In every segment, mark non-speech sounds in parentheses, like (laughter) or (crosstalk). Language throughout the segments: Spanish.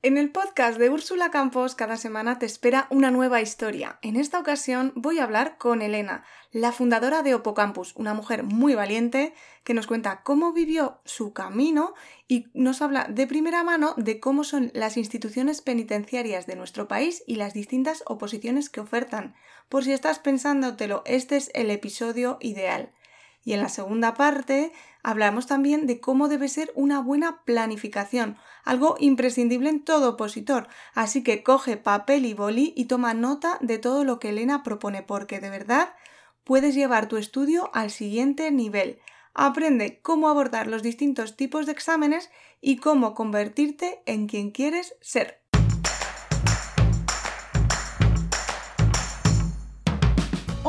En el podcast de Úrsula Campos cada semana te espera una nueva historia. En esta ocasión voy a hablar con Elena, la fundadora de Opocampus, una mujer muy valiente que nos cuenta cómo vivió su camino y nos habla de primera mano de cómo son las instituciones penitenciarias de nuestro país y las distintas oposiciones que ofertan. Por si estás pensándotelo, este es el episodio ideal. Y en la segunda parte hablamos también de cómo debe ser una buena planificación, algo imprescindible en todo opositor. Así que coge papel y boli y toma nota de todo lo que Elena propone, porque de verdad puedes llevar tu estudio al siguiente nivel. Aprende cómo abordar los distintos tipos de exámenes y cómo convertirte en quien quieres ser.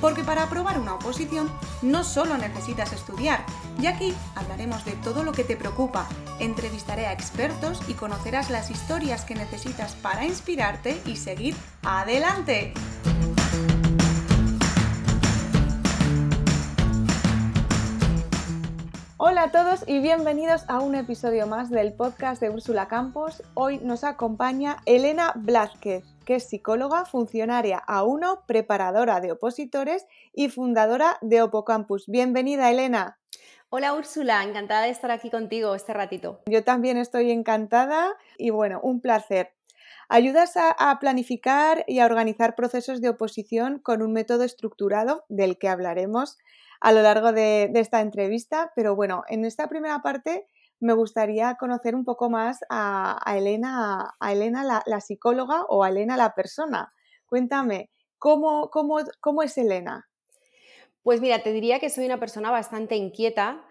Porque para aprobar una oposición no solo necesitas estudiar, y aquí hablaremos de todo lo que te preocupa, entrevistaré a expertos y conocerás las historias que necesitas para inspirarte y seguir adelante. Hola a todos y bienvenidos a un episodio más del podcast de Úrsula Campos. Hoy nos acompaña Elena Blázquez que es psicóloga, funcionaria A1, preparadora de opositores y fundadora de Opocampus. Bienvenida, Elena. Hola Úrsula, encantada de estar aquí contigo este ratito. Yo también estoy encantada y bueno, un placer. Ayudas a, planificar y a organizar procesos de oposición con un método estructurado del que hablaremos a lo largo de esta entrevista, pero bueno, en esta primera parte me gustaría conocer un poco más a, Elena, a Elena la, psicóloga o a Elena la persona. Cuéntame, ¿cómo, cómo, cómo es Elena? Pues mira, te diría que soy una persona bastante inquieta,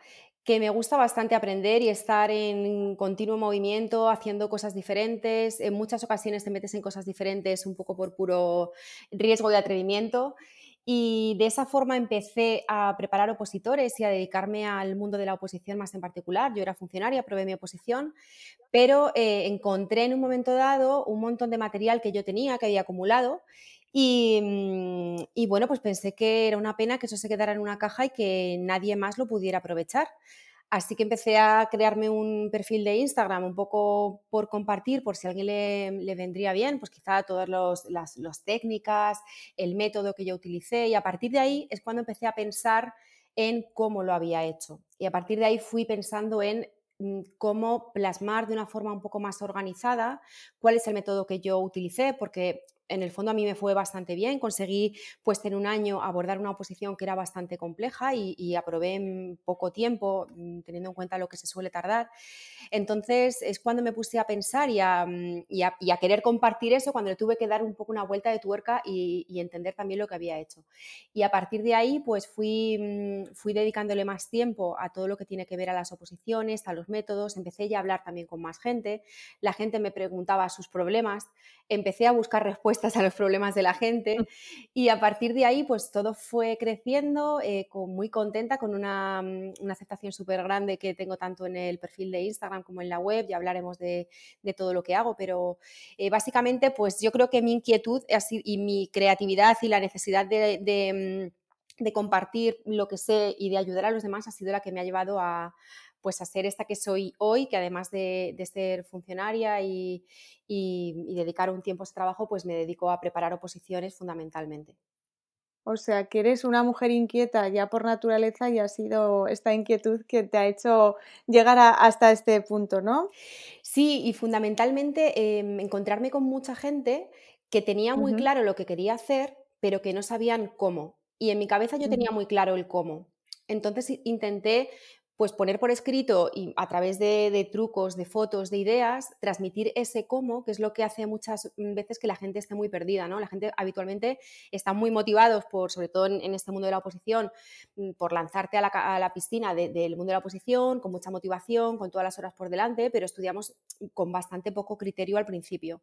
que me gusta bastante aprender y estar en continuo movimiento, haciendo cosas diferentes. En muchas ocasiones te metes en cosas diferentes un poco por puro riesgo de atrevimiento. Y de esa forma empecé a preparar opositores y a dedicarme al mundo de la oposición más en particular. Yo era funcionaria, probé mi oposición, pero eh, encontré en un momento dado un montón de material que yo tenía, que había acumulado, mm, y, bueno, pues pensé que era una pena que eso se quedara en una caja y que nadie más lo pudiera aprovechar. Así que empecé a crearme un perfil de Instagram un poco por compartir, por si a alguien le, vendría bien, pues quizá todas las técnicas, el método que yo utilicé y a partir de ahí es cuando empecé a pensar en cómo lo había hecho. Y a partir de ahí fui pensando en mm, cómo plasmar de una forma un poco más organizada cuál es el método que yo utilicé, porque en el fondo a mí me fue bastante bien, conseguí pues en un año abordar una oposición que era bastante compleja y, aprobé en poco tiempo, mm, teniendo en cuenta lo que se suele tardar. Entonces es cuando me puse a pensar mm, y a, querer compartir eso, cuando le tuve que dar un poco una vuelta de tuerca y, entender también lo que había hecho. Y a partir de ahí pues fui, mm, fui dedicándole más tiempo a todo lo que tiene que ver a las oposiciones, a los métodos, empecé ya a hablar también con más gente, la gente me preguntaba sus problemas, empecé a buscar respuestas a los problemas de la gente mm. y a partir de ahí pues todo fue creciendo, eh, muy contenta con una, mm, una aceptación súper grande que tengo tanto en el perfil de Instagram como en la web, ya hablaremos de, de todo lo que hago, pero eh, básicamente pues yo creo que mi inquietud y mi creatividad y la necesidad de, de mm, de compartir lo que sé y de ayudar a los demás ha sido la que me ha llevado a, pues a ser esta que soy hoy, que además de, ser funcionaria y, dedicar un tiempo a ese trabajo, pues me dedico a preparar oposiciones fundamentalmente. O sea, que eres una mujer inquieta ya por naturaleza y ha sido esta inquietud que te ha hecho llegar hasta este punto, ¿no? Sí, y fundamentalmente em, encontrarme con mucha gente que tenía muy claro lo que quería hacer, pero que no sabían cómo. Y en mi cabeza yo tenía muy claro el cómo. Entonces intenté pues poner por escrito y a través de, trucos, de fotos, de ideas, transmitir ese cómo, que es lo que hace muchas veces que la gente esté muy perdida, ¿no? La gente habitualmente está muy motivados por, sobre todo en, este mundo de la oposición, mm, por lanzarte a la, piscina del mundo de la oposición, con mucha motivación, con todas las horas por delante, pero estudiamos con bastante poco criterio al principio.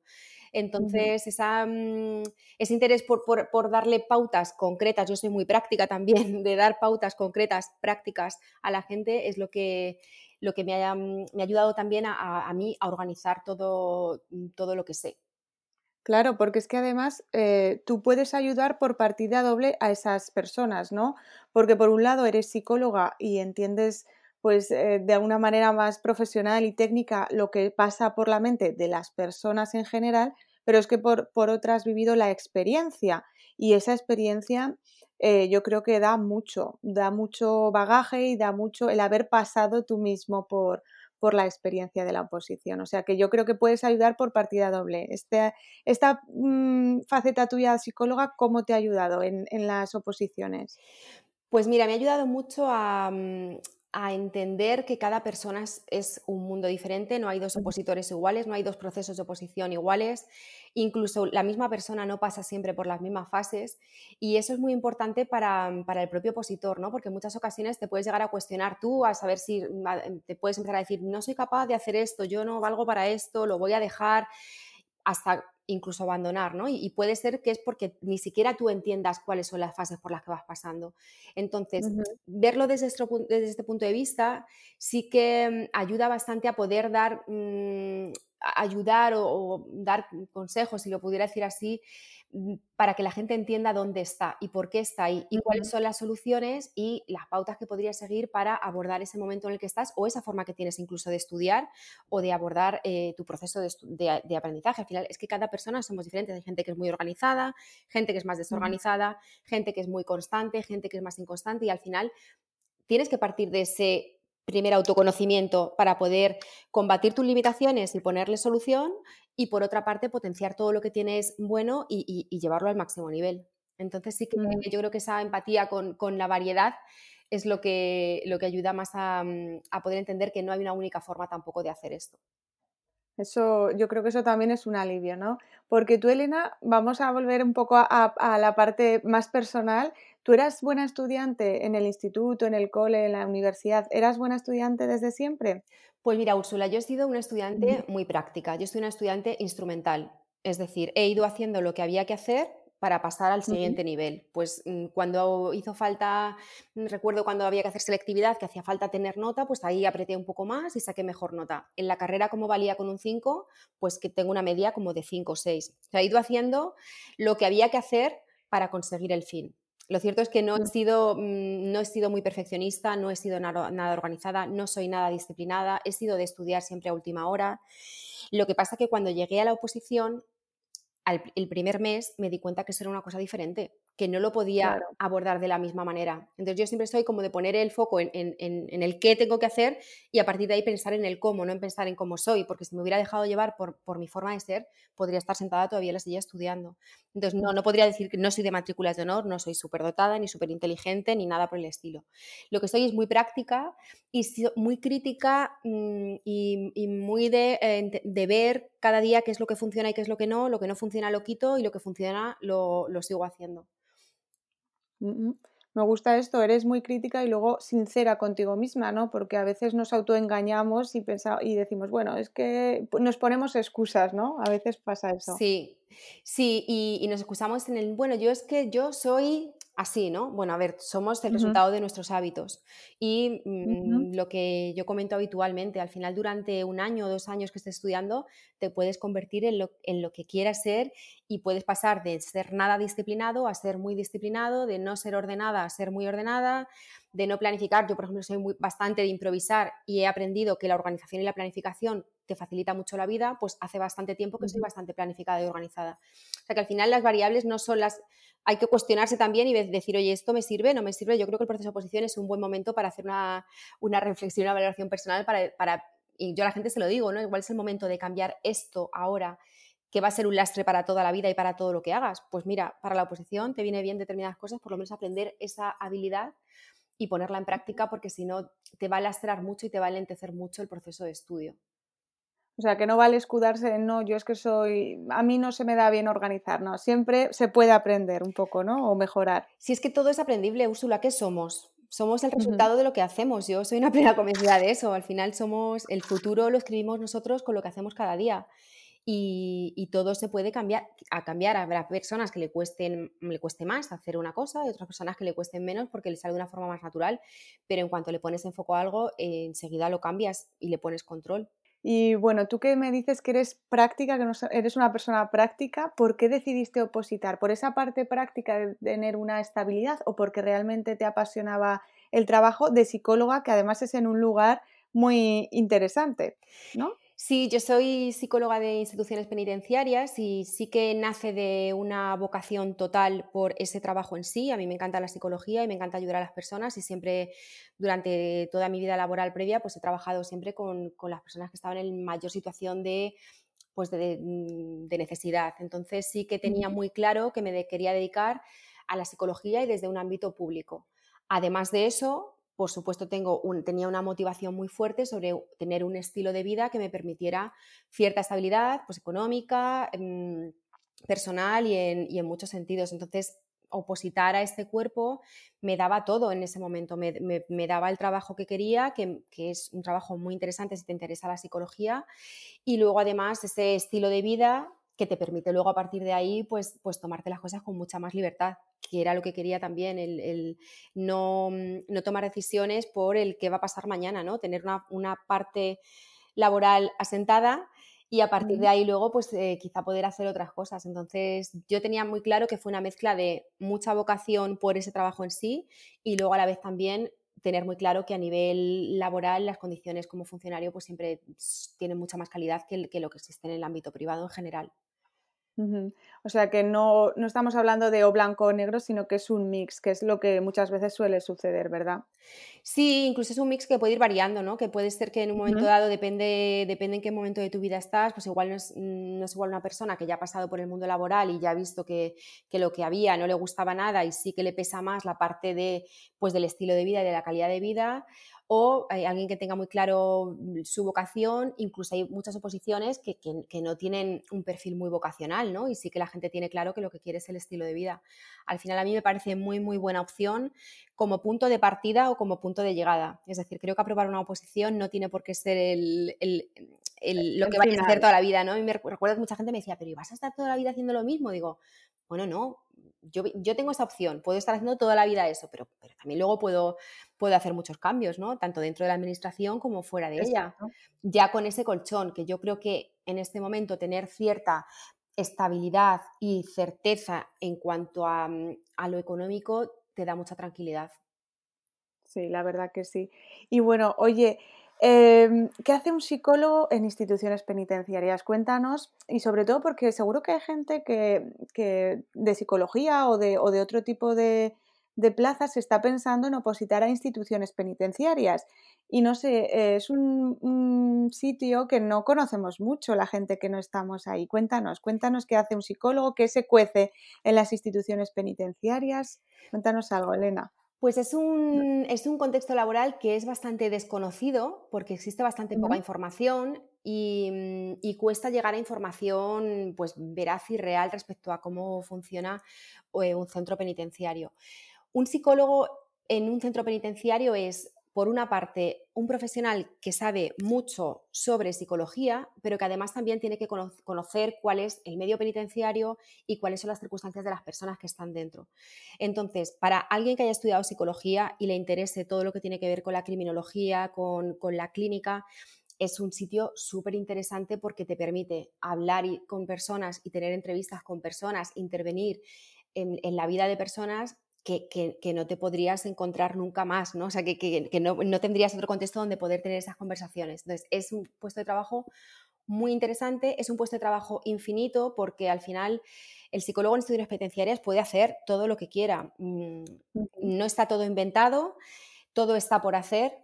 Entonces, esa, mm, ese interés por, por darle pautas concretas, yo soy muy práctica también, (laughs) de dar pautas concretas, prácticas a la gente, es lo que, lo que me, ha, me ha ayudado también a, a, mí a organizar todo, todo lo que sé. Claro, porque es que además eh, tú puedes ayudar por partida doble a esas personas, ¿no? Porque por un lado eres psicóloga y entiendes pues eh, de alguna manera más profesional y técnica lo que pasa por la mente de las personas en general, pero es que por, por otra has vivido la experiencia y esa experiencia eh, yo creo que da mucho, da mucho bagaje y da mucho el haber pasado tú mismo por, por la experiencia de la oposición. O sea que yo creo que puedes ayudar por partida doble. Este, esta mm, faceta tuya psicóloga, ¿cómo te ha ayudado en, en las oposiciones? Pues mira, me ha ayudado mucho a, mm, a entender que cada persona es, un mundo diferente, no hay dos opositores iguales, no hay dos procesos de oposición iguales, incluso la misma persona no pasa siempre por las mismas fases y eso es muy importante para, el propio opositor, ¿no? porque en muchas ocasiones te puedes llegar a cuestionar tú, a saber si te puedes empezar a decir, no soy capaz de hacer esto, yo no valgo para esto, lo voy a dejar, hasta incluso abandonar, ¿no? Y, puede ser que es porque ni siquiera tú entiendas cuáles son las fases por las que vas pasando. Entonces, verlo desde este, desde este, punto de vista sí que mm, ayuda bastante a poder dar, mm, ayudar o, dar consejos, si lo pudiera decir así, Mm, para que la gente entienda dónde está y por qué está ahí y cuáles son las soluciones y las pautas que podrías seguir para abordar ese momento en el que estás o esa forma que tienes incluso de estudiar o de abordar eh, tu proceso de, aprendizaje. Al final es que cada persona somos diferentes. Hay gente que es muy organizada, gente que es más desorganizada, gente que es muy constante, gente que es más inconstante y al final tienes que partir de ese primer autoconocimiento para poder combatir tus limitaciones y ponerle solución y por otra parte potenciar todo lo que tienes bueno y, llevarlo al máximo nivel. Entonces sí que mm. yo creo que esa empatía con, la variedad es lo que, lo que ayuda más mm, a, poder entender que no hay una única forma tampoco de hacer esto. Eso, yo creo que eso también es un alivio, ¿no? Porque tú, Elena, vamos a volver un poco a, a, la parte más personal. ¿Tú eras buena estudiante en el instituto, en el cole, en la universidad? ¿Eras buena estudiante desde siempre? Pues mira, Úrsula, yo he sido una estudiante muy práctica, yo soy una estudiante instrumental, es decir, he ido haciendo lo que había que hacer para pasar al siguiente nivel. Pues mm, cuando hizo falta, mm, recuerdo cuando había que hacer selectividad, que hacía falta tener nota, pues ahí apreté un poco más y saqué mejor nota. En la carrera, como valía con un 5, pues que tengo una media como de 5 o 6. O sea, he ido haciendo lo que había que hacer para conseguir el fin. Lo cierto es que no he mm. sido, no he sido muy perfeccionista, no he sido nada, organizada, no soy nada disciplinada, he sido de estudiar siempre a última hora. Lo que pasa que cuando llegué a la oposición, el primer mes me di cuenta que eso era una cosa diferente que no lo podía abordar de la misma manera. Entonces yo siempre soy como de poner el foco en, el qué tengo que hacer y a partir de ahí pensar en el cómo, no en pensar en cómo soy, porque si me hubiera dejado llevar por, mi forma de ser, podría estar sentada todavía en la silla estudiando. Entonces no, no podría decir que no soy de matrículas de honor, no soy súper dotada, ni súper inteligente, ni nada por el estilo. Lo que soy es muy práctica y muy crítica mm, y, muy eh, de, ver cada día qué es lo que funciona y qué es lo que no, lo que no funciona lo quito y lo que funciona lo sigo haciendo. Me gusta esto, eres muy crítica y luego sincera contigo misma, ¿no? Porque a veces nos autoengañamos y, y decimos, bueno, es que nos ponemos excusas, ¿no? A veces pasa eso. Sí, sí, y, y nos excusamos en el, bueno, yo es que yo soy así, ¿no? Bueno, a ver, somos el resultado de nuestros hábitos. Y mm, lo que yo comento habitualmente, al final durante un año o dos años que estés estudiando, te puedes convertir en lo, en lo que quieras ser y puedes pasar de ser nada disciplinado a ser muy disciplinado, de no ser ordenada a ser muy ordenada, de no planificar. Yo, por ejemplo, soy muy, bastante de improvisar y he aprendido que la organización y la planificación te facilita mucho la vida, pues hace bastante tiempo que soy bastante planificada y organizada. O sea que al final las variables no son las hay que cuestionarse también y decir, oye, ¿esto me sirve? ¿No me sirve? Yo creo que el proceso de oposición es un buen momento para hacer una, una reflexión, una valoración personal para, para, y yo a la gente se lo digo, ¿no? Igual es el momento de cambiar esto ahora, que va a ser un lastre para toda la vida y para todo lo que hagas. Pues mira, para la oposición te viene bien determinadas cosas, por lo menos aprender esa habilidad y ponerla en práctica, porque si no te va a lastrar mucho y te va a lentecer mucho el proceso de estudio. O sea, que no vale escudarse en no, yo es que soy, a mí no se me da bien organizar, no, siempre se puede aprender un poco, ¿no? O mejorar. Si es que todo es aprendible, Úrsula, ¿qué somos? Somos el resultado de lo que hacemos. Yo soy una (laughs) plena convencida de eso. Al final somos el futuro, lo escribimos nosotros con lo que hacemos cada día. y, todo se puede cambiar, a cambiar. Habrá personas que le, cuesten, le cueste más hacer una cosa y otras personas que le cuesten menos porque le sale de una forma más natural, pero en cuanto le pones en foco a algo, eh, enseguida lo cambias y le pones control. Y bueno, tú que me dices que eres práctica, que eres una persona práctica, ¿por qué decidiste opositar? ¿Por esa parte práctica de tener una estabilidad o porque realmente te apasionaba el trabajo de psicóloga, que además es en un lugar muy interesante, ¿no? Sí, yo soy psicóloga de instituciones penitenciarias y sí que nace de una vocación total por ese trabajo en sí. A mí me encanta la psicología y me encanta ayudar a las personas y siempre durante toda mi vida laboral previa pues he trabajado siempre con, las personas que estaban en mayor situación de, pues de, necesidad. Entonces sí que tenía muy claro que me quería dedicar a la psicología y desde un ámbito público. Además de eso, por supuesto, tengo tenía una motivación muy fuerte sobre tener un estilo de vida que me permitiera cierta estabilidad pues, económica, em, personal y en, muchos sentidos. Entonces, opositar a este cuerpo me daba todo en ese momento, me, daba el trabajo que quería, que, que, es un trabajo muy interesante si te interesa la psicología, y luego además ese estilo de vida que te permite luego a partir de ahí pues, pues tomarte las cosas con mucha más libertad, que era lo que quería también, el, no, no, tomar decisiones por el qué va a pasar mañana, ¿no? tener una, parte laboral asentada y a partir de ahí luego pues eh, quizá poder hacer otras cosas. Entonces yo tenía muy claro que fue una mezcla de mucha vocación por ese trabajo en sí y luego a la vez también tener muy claro que a nivel laboral las condiciones como funcionario pues siempre tienen mucha más calidad que, que lo que existe en el ámbito privado en general. O sea que no, no, estamos hablando de o blanco o negro, sino que es un mix, que es lo que muchas veces suele suceder, ¿verdad? Sí, incluso es un mix que puede ir variando, ¿no? Que puede ser que en un momento dado, depende, depende en qué momento de tu vida estás, pues igual no es, mm, no es, igual una persona que ya ha pasado por el mundo laboral y ya ha visto que, que, lo que había no le gustaba nada y sí que le pesa más la parte de, pues, del estilo de vida y de la calidad de vida, o hay alguien que tenga muy claro su vocación, incluso hay muchas oposiciones que, no tienen un perfil muy vocacional, ¿no? Y sí que la gente tiene claro que lo que quiere es el estilo de vida. Al final a mí me parece muy, muy buena opción como punto de partida o como punto de llegada. Es decir, creo que aprobar una oposición no tiene por qué ser el, lo que vayas a hacer toda la vida, ¿no? Y me recuerdo que mucha gente me decía, pero ¿y vas a estar toda la vida haciendo lo mismo? Digo, bueno, no, yo, tengo esa opción, puedo estar haciendo toda la vida eso, pero, pero también luego puedo, puedo hacer muchos cambios, ¿no? Tanto dentro de la administración como fuera de ella. Ya con ese colchón, que yo creo que en este momento tener cierta estabilidad y certeza en cuanto a, mm, a lo económico te da mucha tranquilidad. Sí, la verdad que sí. Y bueno, oye, Em, ¿Qué hace un psicólogo en instituciones penitenciarias? Cuéntanos, y sobre todo porque seguro que hay gente que, de psicología o de, otro tipo de, plazas se está pensando en opositar a instituciones penitenciarias. Y no sé, es un, sitio que no conocemos mucho la gente que no estamos ahí. Cuéntanos, cuéntanos qué hace un psicólogo, qué se cuece en las instituciones penitenciarias. Cuéntanos algo, Elena. Pues es un, es un, contexto laboral que es bastante desconocido porque existe bastante poca información mm, y, cuesta llegar a información pues, veraz y real respecto a cómo funciona eh, un centro penitenciario. Un psicólogo en un centro penitenciario es por una parte, un profesional que sabe mucho sobre psicología, pero que además también tiene que conocer cuál es el medio penitenciario y cuáles son las circunstancias de las personas que están dentro. Entonces, para alguien que haya estudiado psicología y le interese todo lo que tiene que ver con la criminología, con, la clínica, es un sitio súper interesante porque te permite hablar con personas y tener entrevistas con personas, intervenir en la vida de personas que, no te podrías encontrar nunca más, ¿no? O sea, que, no, tendrías otro contexto donde poder tener esas conversaciones. Entonces, es un puesto de trabajo muy interesante, es un puesto de trabajo infinito porque al final el psicólogo en estudios penitenciarias puede hacer todo lo que quiera. Mm, no está todo inventado, todo está por hacer.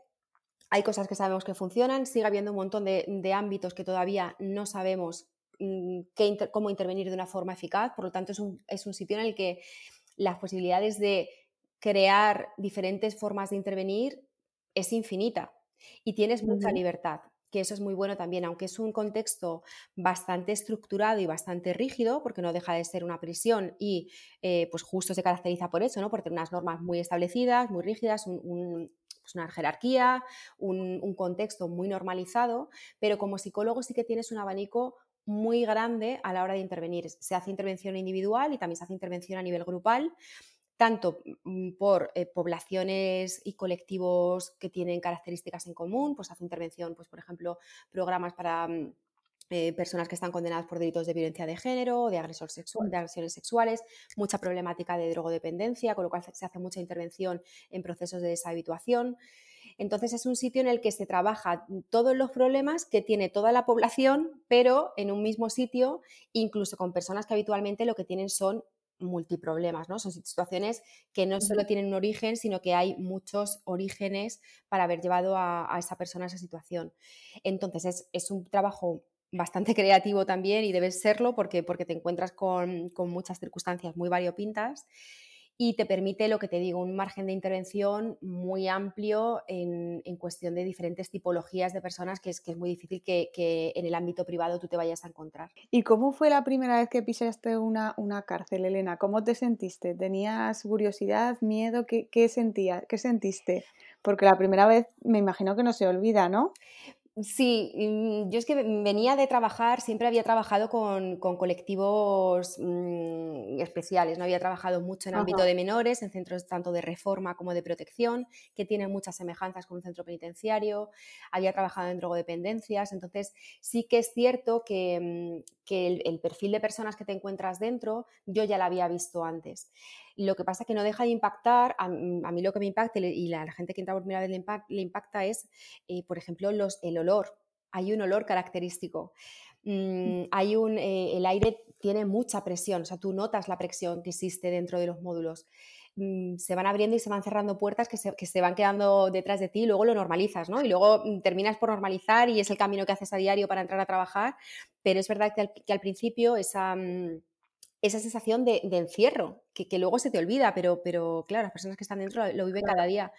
Hay cosas que sabemos que funcionan, sigue habiendo un montón de, ámbitos que todavía no sabemos mm, cómo intervenir de una forma eficaz, por lo tanto es un, es un sitio en el que las posibilidades de crear diferentes formas de intervenir es infinita y tienes mucha libertad, que eso es muy bueno también, aunque es un contexto bastante estructurado y bastante rígido, porque no deja de ser una prisión y eh, pues justo se caracteriza por eso, ¿no? por tener unas normas muy establecidas, muy rígidas, pues una jerarquía, un, un contexto muy normalizado, pero como psicólogo sí que tienes un abanico muy grande a la hora de intervenir. Se hace intervención individual y también se hace intervención a nivel grupal, tanto mm, por eh, poblaciones y colectivos que tienen características en común, pues hace intervención, pues por ejemplo, programas para mm, eh, personas que están condenadas por delitos de violencia de género, de, agresor sexual, de agresiones sexuales, mucha problemática de drogodependencia, con lo cual se hace mucha intervención en procesos de deshabituación. Entonces es un sitio en el que se trabaja todos los problemas que tiene toda la población, pero en un mismo sitio, incluso con personas que habitualmente lo que tienen son multiproblemas, ¿no? Son situaciones que no solo tienen un origen, sino que hay muchos orígenes para haber llevado a, esa persona a esa situación. Entonces es, es un trabajo bastante (laughs) creativo también y debes serlo porque, porque te encuentras con, muchas circunstancias muy variopintas y te permite, lo que te digo, un margen de intervención muy amplio en, cuestión de diferentes tipologías de personas que es, que es muy difícil que, en el ámbito privado tú te vayas a encontrar. ¿Y cómo fue la primera vez que pisaste una, una cárcel, Elena? ¿Cómo te sentiste? ¿Tenías curiosidad, miedo? ¿Qué, qué? ¿Qué sentiste? Porque la primera vez me imagino que no se olvida, ¿no? Sí, yo es que venía de trabajar, siempre había trabajado con, colectivos mm, especiales, no había trabajado mucho en ámbito de menores, en centros tanto de reforma como de protección, que tienen muchas semejanzas con un centro penitenciario, había trabajado en drogodependencias, entonces sí que es cierto que, mm, el, perfil de personas que te encuentras dentro yo ya la había visto antes. Lo que pasa es que no deja de impactar, a, mí lo que me impacta y la, gente que entra por primera vez le, impacta es, eh, por ejemplo, los, el olor. Hay un olor característico. Mm, hay un, eh, el aire tiene mucha presión, o sea, tú notas la presión que existe dentro de los módulos. Mm, se van abriendo y se van cerrando puertas que se, van quedando detrás de ti y luego lo normalizas, ¿no? Y luego mm, terminas por normalizar y es el camino que haces a diario para entrar a trabajar, pero es verdad que que al principio esa esa sensación de, encierro, que, luego se te olvida, pero, pero claro, las personas que están dentro lo viven cada día.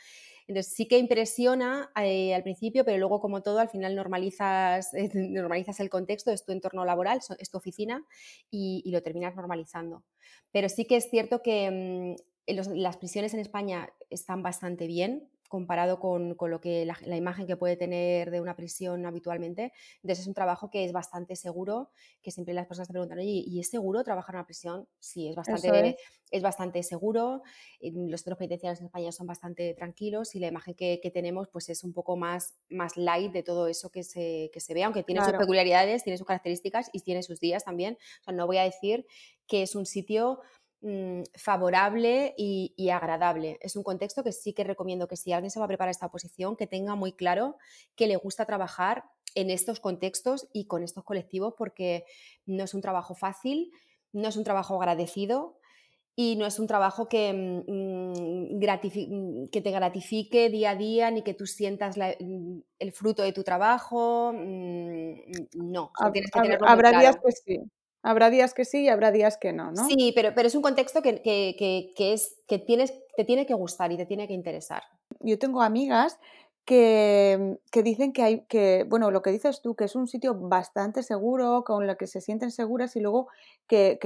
Entonces sí que impresiona eh, al principio, pero luego como todo, al final normalizas, (laughs) normalizas el contexto, es tu entorno laboral, es tu oficina y, lo terminas normalizando. Pero sí que es cierto que mm, las prisiones en España están bastante bien, comparado con, lo que la, imagen que puede tener de una prisión habitualmente. Entonces es un trabajo que es bastante seguro, que siempre las personas te preguntan, ¿y es seguro trabajar en una prisión? Sí, es bastante, es. bastante seguro. Los centros penitenciarios en España son bastante tranquilos y la imagen que, tenemos pues es un poco más, más light de todo eso que se, que se ve, aunque tiene sus peculiaridades, tiene sus características y tiene sus días también. O sea, no voy a decir que es un sitio Mm, favorable y, agradable. Es un contexto que sí que recomiendo que si alguien se va a preparar esta oposición, que tenga muy claro que le gusta trabajar en estos contextos y con estos colectivos porque no es un trabajo fácil, no es un trabajo agradecido y no es un trabajo que, mm, mm, que te gratifique día a día ni que tú sientas el fruto de tu trabajo. no, tienes que habrá días que sí. Habrá días que sí y habrá días que no, ¿no? Sí, pero, pero es un contexto que, es, que tienes, te tiene que gustar y te tiene que interesar. Yo tengo amigas que, dicen que hay, que, bueno, lo que dices tú, que es un sitio bastante seguro, con lo que se sienten seguras y luego que,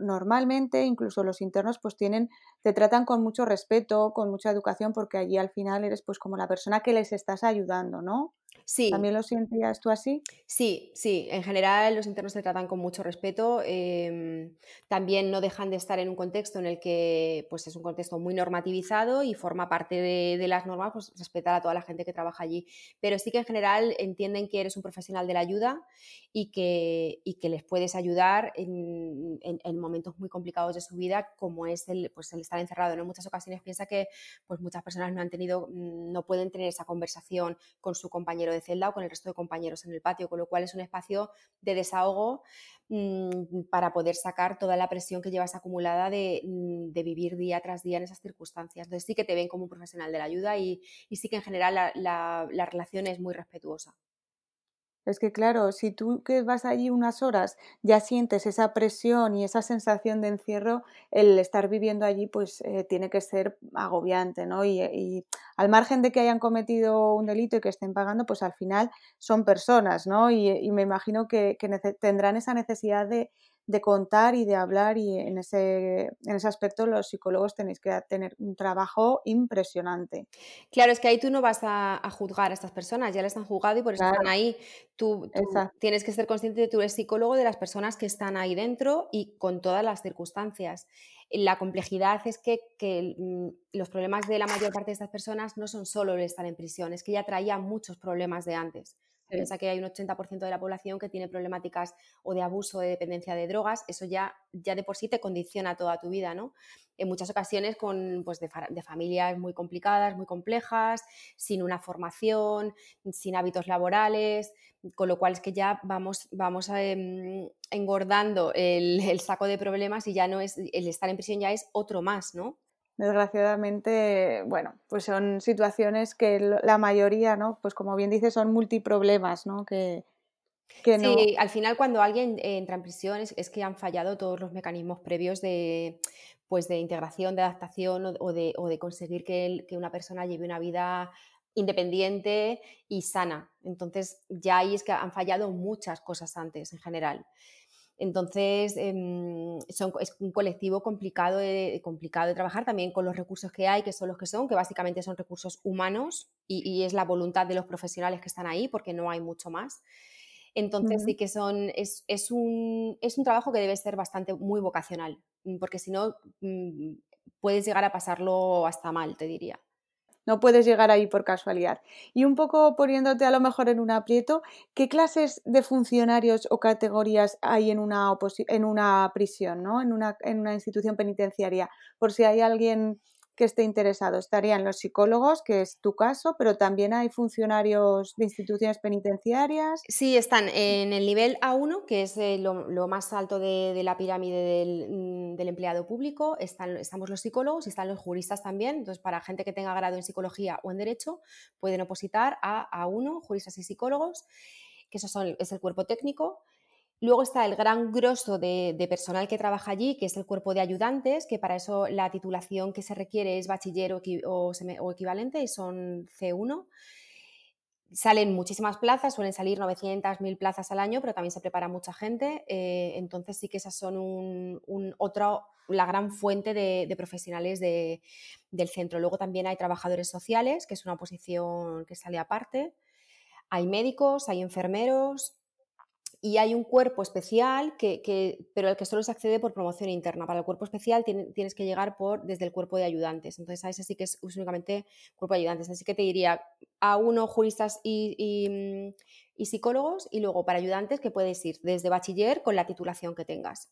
normalmente incluso los internos pues tienen, te tratan con mucho respeto, con mucha educación, porque allí al final eres pues como la persona que les estás ayudando, ¿no? Sí. ¿También lo sentías tú así? Sí, sí. En general los internos se tratan con mucho respeto. Em, también no dejan de estar en un contexto en el que pues, es un contexto muy normativizado y forma parte de, las normas pues, respetar a toda la gente que trabaja allí. Pero sí que en general entienden que eres un profesional de la ayuda y que, que les puedes ayudar en, momentos muy complicados de su vida, como es el, pues, el estar encerrado. En muchas ocasiones piensa que pues, muchas personas no han tenido, no pueden tener esa conversación con su compañero de celda o con el resto de compañeros en el patio, con lo cual es un espacio de desahogo mm, para poder sacar toda la presión que llevas acumulada mm, de, vivir día tras día en esas circunstancias. Entonces sí que te ven como un profesional de la ayuda y, sí que en general la relación es muy respetuosa. Es que claro, si tú que vas allí unas horas ya sientes esa presión y esa sensación de encierro, el estar viviendo allí pues eh, tiene que ser agobiante, ¿no? Y, al margen de que hayan cometido un delito y que estén pagando, pues al final son personas, ¿no? Y, me imagino que, tendrán esa necesidad de, de contar y de hablar y en ese, en ese aspecto los psicólogos tenéis que tener un trabajo impresionante. Claro, es que ahí tú no vas a, juzgar a estas personas, ya les han juzgado y por eso están ahí. Tú, tienes que ser consciente de que tú eres psicólogo de las personas que están ahí dentro y con todas las circunstancias. La complejidad es que, mm, los problemas de la mayor parte de estas personas no son solo el estar en prisión, es que ya traía muchos problemas de antes. Piensa que hay un 80% de la población que tiene problemáticas o de abuso o de dependencia de drogas, eso ya, ya de por sí te condiciona toda tu vida, ¿no? En muchas ocasiones con, pues, de, familias muy complicadas, muy complejas, sin una formación, sin hábitos laborales, con lo cual es que ya vamos, vamos em, engordando el, el saco de problemas y ya no es, el estar en prisión ya es otro más, ¿no? Desgraciadamente, bueno, pues son situaciones que la mayoría, ¿no? Pues como bien dice, son multiproblemas, ¿no? Que, que no... Sí, al final cuando alguien entra en prisión es, que han fallado todos los mecanismos previos de, pues de integración, de adaptación o, de, o de, conseguir que, que una persona lleve una vida independiente y sana. Entonces ya ahí es que han fallado muchas cosas antes en general. Entonces, em, es un colectivo complicado de, complicado de trabajar también con los recursos que hay, que son los que son, que básicamente son recursos humanos y, es la voluntad de los profesionales que están ahí, porque no hay mucho más. Entonces, sí que son, es, un, es un trabajo que debe ser bastante muy vocacional, porque si no, mm, puedes llegar a pasarlo hasta mal, te diría no puedes llegar ahí por casualidad. Y un poco poniéndote a lo mejor en un aprieto, ¿qué clases de funcionarios o categorías hay en una, en una prisión, ¿no? en, una, en una institución penitenciaria? Por si hay alguien que esté interesado. Estarían los psicólogos, que es tu caso, pero también hay funcionarios de instituciones penitenciarias. Sí, están en el nivel A1, que es eh, lo, más alto de, la pirámide mm, del, empleado público. Están, estamos los psicólogos y están los juristas también. Entonces, para gente que tenga grado en psicología o en derecho, pueden opositar a A1, juristas y psicólogos, que eso son, es el cuerpo técnico. Luego está el gran grosso de, personal que trabaja allí, que es el cuerpo de ayudantes, que para eso la titulación que se requiere es bachiller o, equivalente y son C1. Salen muchísimas plazas, suelen salir 900, 1000 plazas al año, pero también se prepara mucha gente. Eh, entonces sí que esas son un, la gran fuente de, profesionales del centro. Luego también hay trabajadores sociales, que es una posición que sale aparte. Hay médicos, hay enfermeros, y hay un cuerpo especial, que, pero al que solo se accede por promoción interna. Para el cuerpo especial tienes que llegar por, desde el cuerpo de ayudantes. Entonces, a ese sí que es únicamente cuerpo de ayudantes. Así que te diría a uno juristas y, psicólogos y luego para ayudantes que puedes ir desde bachiller con la titulación que tengas.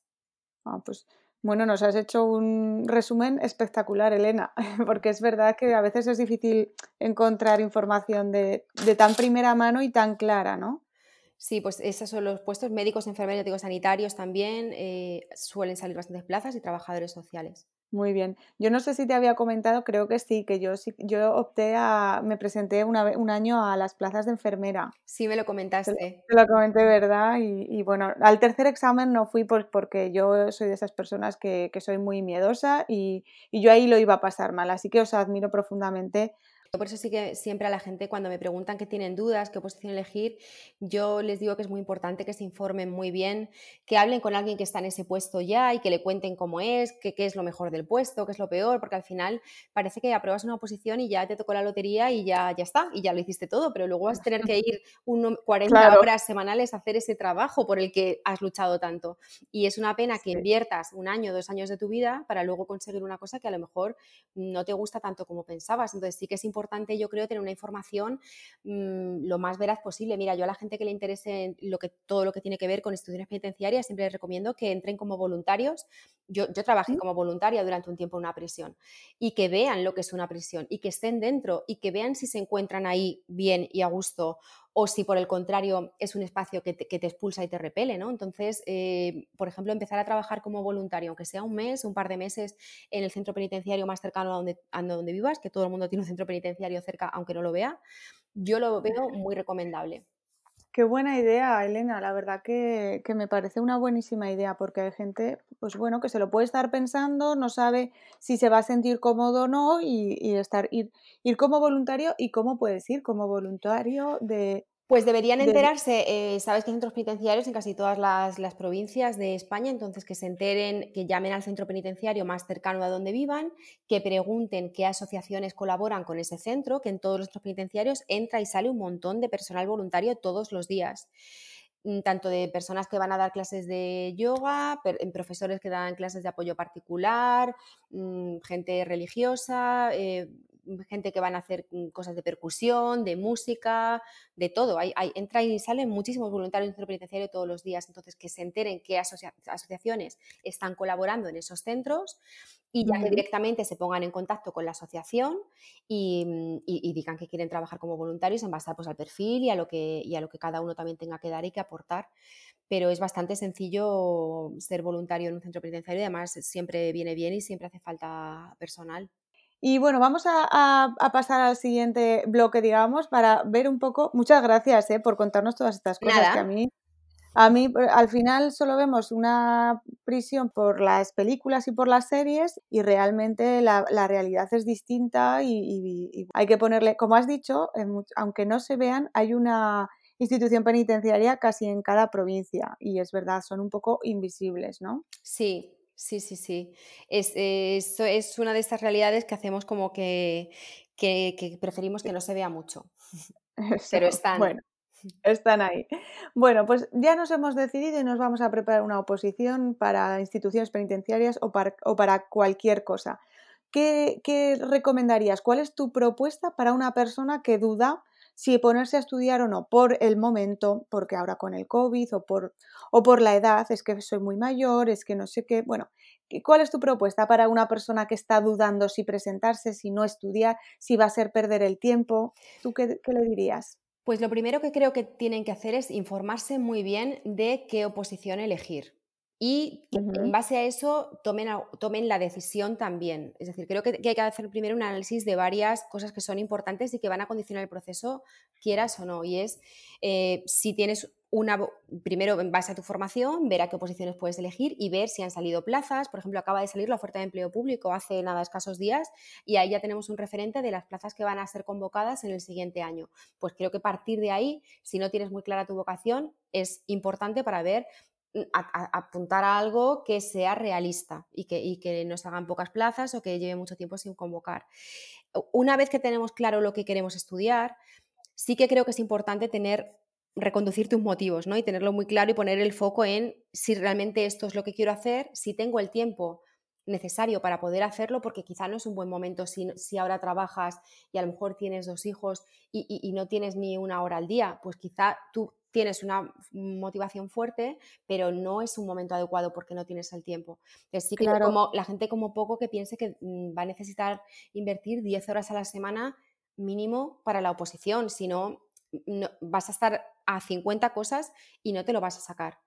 Ah, pues bueno, nos has hecho un resumen espectacular, Elena, (laughs) porque es verdad que a veces es difícil encontrar información de, de tan primera mano y tan clara, ¿no? Sí, pues esos son los puestos médicos, enfermeros, digo, sanitarios también. Eh, suelen salir bastantes plazas y trabajadores sociales. Muy bien. Yo no sé si te había comentado, creo que sí, que yo yo opté a, me presenté una, un año a las plazas de enfermera. Sí, me lo comentaste. Te, lo comenté, ¿verdad? Y, bueno, al tercer examen no fui porque yo soy de esas personas que, que soy muy miedosa y, y, yo ahí lo iba a pasar mal. Así que os admiro profundamente por eso sí que siempre a la gente cuando me preguntan que tienen dudas, qué oposición elegir, yo les digo que es muy importante que se informen muy bien, que hablen con alguien que está en ese puesto ya y que le cuenten cómo es, qué, es lo mejor del puesto, qué es lo peor, porque al final parece que apruebas una oposición y ya te tocó la lotería y ya, ya está, y ya lo hiciste todo, pero luego vas a tener que ir 40 (laughs) horas semanales a hacer ese trabajo por el que has luchado tanto. Y es una pena que inviertas un año, dos años de tu vida para luego conseguir una cosa que a lo mejor no te gusta tanto como pensabas. Entonces sí que es importante importante, yo creo, tener una información mm, lo más veraz posible. Mira, yo a la gente que le interese lo que, todo lo que tiene que ver con instituciones penitenciarias, siempre les recomiendo que entren como voluntarios. Yo, yo trabajé como voluntaria durante un tiempo en una prisión y que vean lo que es una prisión y que estén dentro y que vean si se encuentran ahí bien y a gusto o si por el contrario es un espacio que te, expulsa y te repele, ¿no? Entonces, eh, por ejemplo, empezar a trabajar como voluntario, aunque sea un mes, un par de meses en el centro penitenciario más cercano a donde, a donde vivas, que todo el mundo tiene un centro penitenciario cerca, aunque no lo vea, yo lo veo muy recomendable. Qué buena idea, Elena. La verdad que, me parece una buenísima idea porque hay gente, pues bueno, que se lo puede estar pensando, no sabe si se va a sentir cómodo o no y, estar, ir, ir como voluntario y cómo puedes ir como voluntario de, Pues deberían enterarse, eh, sabes que hay centros penitenciarios en casi todas las, las, provincias de España, entonces que se enteren, que llamen al centro penitenciario más cercano a donde vivan, que pregunten qué asociaciones colaboran con ese centro, que en todos los centros penitenciarios entra y sale un montón de personal voluntario todos los días. Mm, tanto de personas que van a dar clases de yoga, profesores que dan clases de apoyo particular, mm, gente religiosa, eh, gente que van a hacer mm, cosas de percusión, de música, de todo. Hay, entra y salen muchísimos voluntarios en el centro penitenciario todos los días, entonces que se enteren qué asociaciones están colaborando en esos centros y ya que directamente se pongan en contacto con la asociación y, digan que quieren trabajar como voluntarios en base pues, al perfil y a, lo que, y a lo que cada uno también tenga que dar y que aportar. Pero es bastante sencillo ser voluntario en un centro penitenciario y además siempre viene bien y siempre hace falta personal. Y bueno, vamos a, pasar al siguiente bloque, digamos, para ver un poco. Muchas gracias eh, por contarnos todas estas cosas que a mí. A mí, eh, al final, solo vemos una prisión por las películas y por las series, y realmente la, realidad es distinta. Y, hay que ponerle, como has dicho, aunque no se vean, hay una institución penitenciaria casi en cada provincia, y es verdad, son un poco invisibles, ¿no? Sí, Sí, sí, sí. Es, es una de estas realidades que hacemos como que, que, preferimos que no se vea mucho. (laughs) (laughs) Pero están. Bueno, están ahí. Bueno, pues ya nos hemos decidido y nos vamos a preparar una oposición para instituciones penitenciarias o para, o para cualquier cosa. ¿Qué, ¿Qué recomendarías? ¿Cuál es tu propuesta para una persona que duda si ponerse a estudiar o no por el momento, porque ahora con el COVID o por, o por la edad, es que soy muy mayor, es que no sé qué. Bueno, ¿cuál es tu propuesta para una persona que está dudando si presentarse, si no estudiar, si va a ser perder el tiempo? ¿Tú qué, qué le dirías? Pues lo primero que creo que tienen que hacer es informarse muy bien de qué oposición elegir y en base a eso tomen, tomen, la decisión también. Es decir, creo que, hay que hacer primero un análisis de varias cosas que son importantes y que van a condicionar el proceso, quieras o no. Y es eh, si tienes una, primero en base a tu formación, ver a qué oposiciones puedes elegir y ver si han salido plazas. Por ejemplo, acaba de salir la oferta de empleo público hace nada escasos días y ahí ya tenemos un referente de las plazas que van a ser convocadas en el siguiente año. Pues creo que partir de ahí, si no tienes muy clara tu vocación, es importante para ver apuntar a algo que sea realista y que, que nos hagan pocas plazas o que lleve mucho tiempo sin convocar. Una vez que tenemos claro lo que queremos estudiar, sí que creo que es importante tener reconducir tus motivos, ¿no? Y tenerlo muy claro y poner el foco en si realmente esto es lo que quiero hacer, si tengo el tiempo necesario para poder hacerlo, porque quizá no es un buen momento si, si ahora trabajas y a lo mejor tienes dos hijos y, y, no tienes ni una hora al día, pues quizá tú tienes una motivación fuerte, pero no es un momento adecuado porque no tienes el tiempo. Así que como la gente como poco que piense que mm, va a necesitar invertir 10 horas a la semana mínimo para la oposición, si no, vas a estar a 50 cosas y no te lo vas a sacar.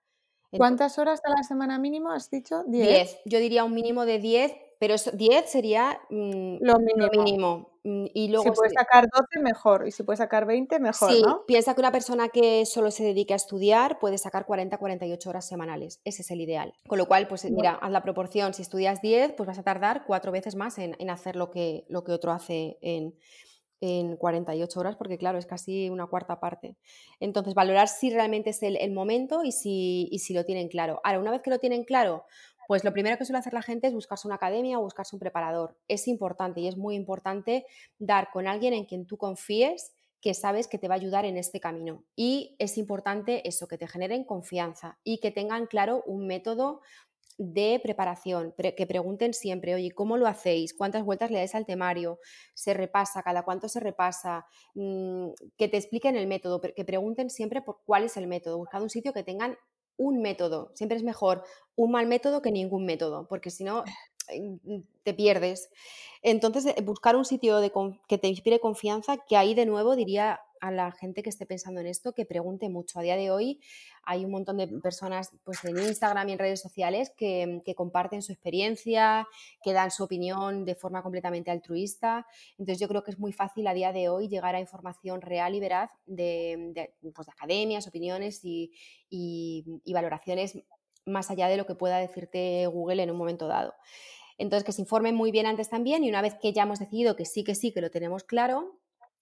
¿Cuántas horas a la semana mínimo has dicho? 10. Yo diría un mínimo de 10, pero 10 sería mm, lo mínimo. Mm, y luego si puedes sacar 12, mejor. Y si puedes sacar 20, mejor. Sí, piensa que una persona que solo se dedique a estudiar puede sacar 40, 48 horas semanales. Ese es el ideal. Con lo cual, pues mira, haz la proporción. Si estudias 10, pues vas a tardar cuatro veces más en, hacer lo que, lo que otro hace en, en 48 horas, porque claro, es casi una cuarta parte. Entonces, valorar si realmente es el, momento y si, y si lo tienen claro. Ahora, una vez que lo tienen claro, pues lo primero que suele hacer la gente es buscarse una academia o buscarse un preparador. Es importante y es muy importante dar con alguien en quien tú confíes que sabes que te va a ayudar en este camino. Y es importante eso, que te generen confianza y que tengan claro un método de preparación, que pregunten siempre, oye, ¿cómo lo hacéis? ¿Cuántas vueltas le dais al temario? ¿Se repasa? ¿Cada cuánto se repasa? Mm, que te expliquen el método, que pregunten siempre por cuál es el método. Buscad un sitio que tengan un método. Siempre es mejor un mal método que ningún método, porque si no te pierdes. Entonces, eh, buscar un sitio de, que te inspire confianza, que ahí de nuevo diría a la gente que esté pensando en esto que pregunte mucho. A día de hoy hay un montón de personas pues, en Instagram y en redes sociales que, comparten su experiencia, que dan su opinión de forma completamente altruista. Entonces yo creo que es muy fácil a día de hoy llegar a información real y veraz de, pues, academias, opiniones y, y valoraciones más allá de lo que pueda decirte Google en un momento dado. Entonces, que se informen muy bien antes también y una vez que ya hemos decidido que sí, que sí, que lo tenemos claro,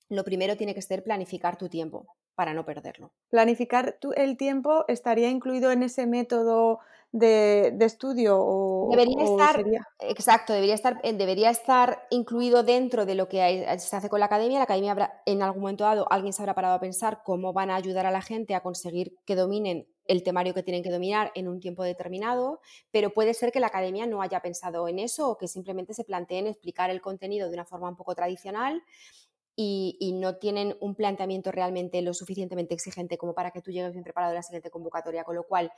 lo primero tiene que ser planificar tu tiempo para no perderlo. ¿Planificar el tiempo estaría incluido en ese método de, estudio? O, debería estar, exacto, debería estar, eh, debería estar incluido dentro de lo que se hace con la academia. La academia habrá, en algún momento dado, alguien se habrá parado a pensar cómo van a ayudar a la gente a conseguir que dominen el temario que tienen que dominar en un tiempo determinado, pero puede ser que la academia no haya pensado en eso o que simplemente se planteen explicar el contenido de una forma un poco tradicional y, no tienen un planteamiento realmente lo suficientemente exigente como para que tú llegues bien preparado a la siguiente convocatoria, con lo cual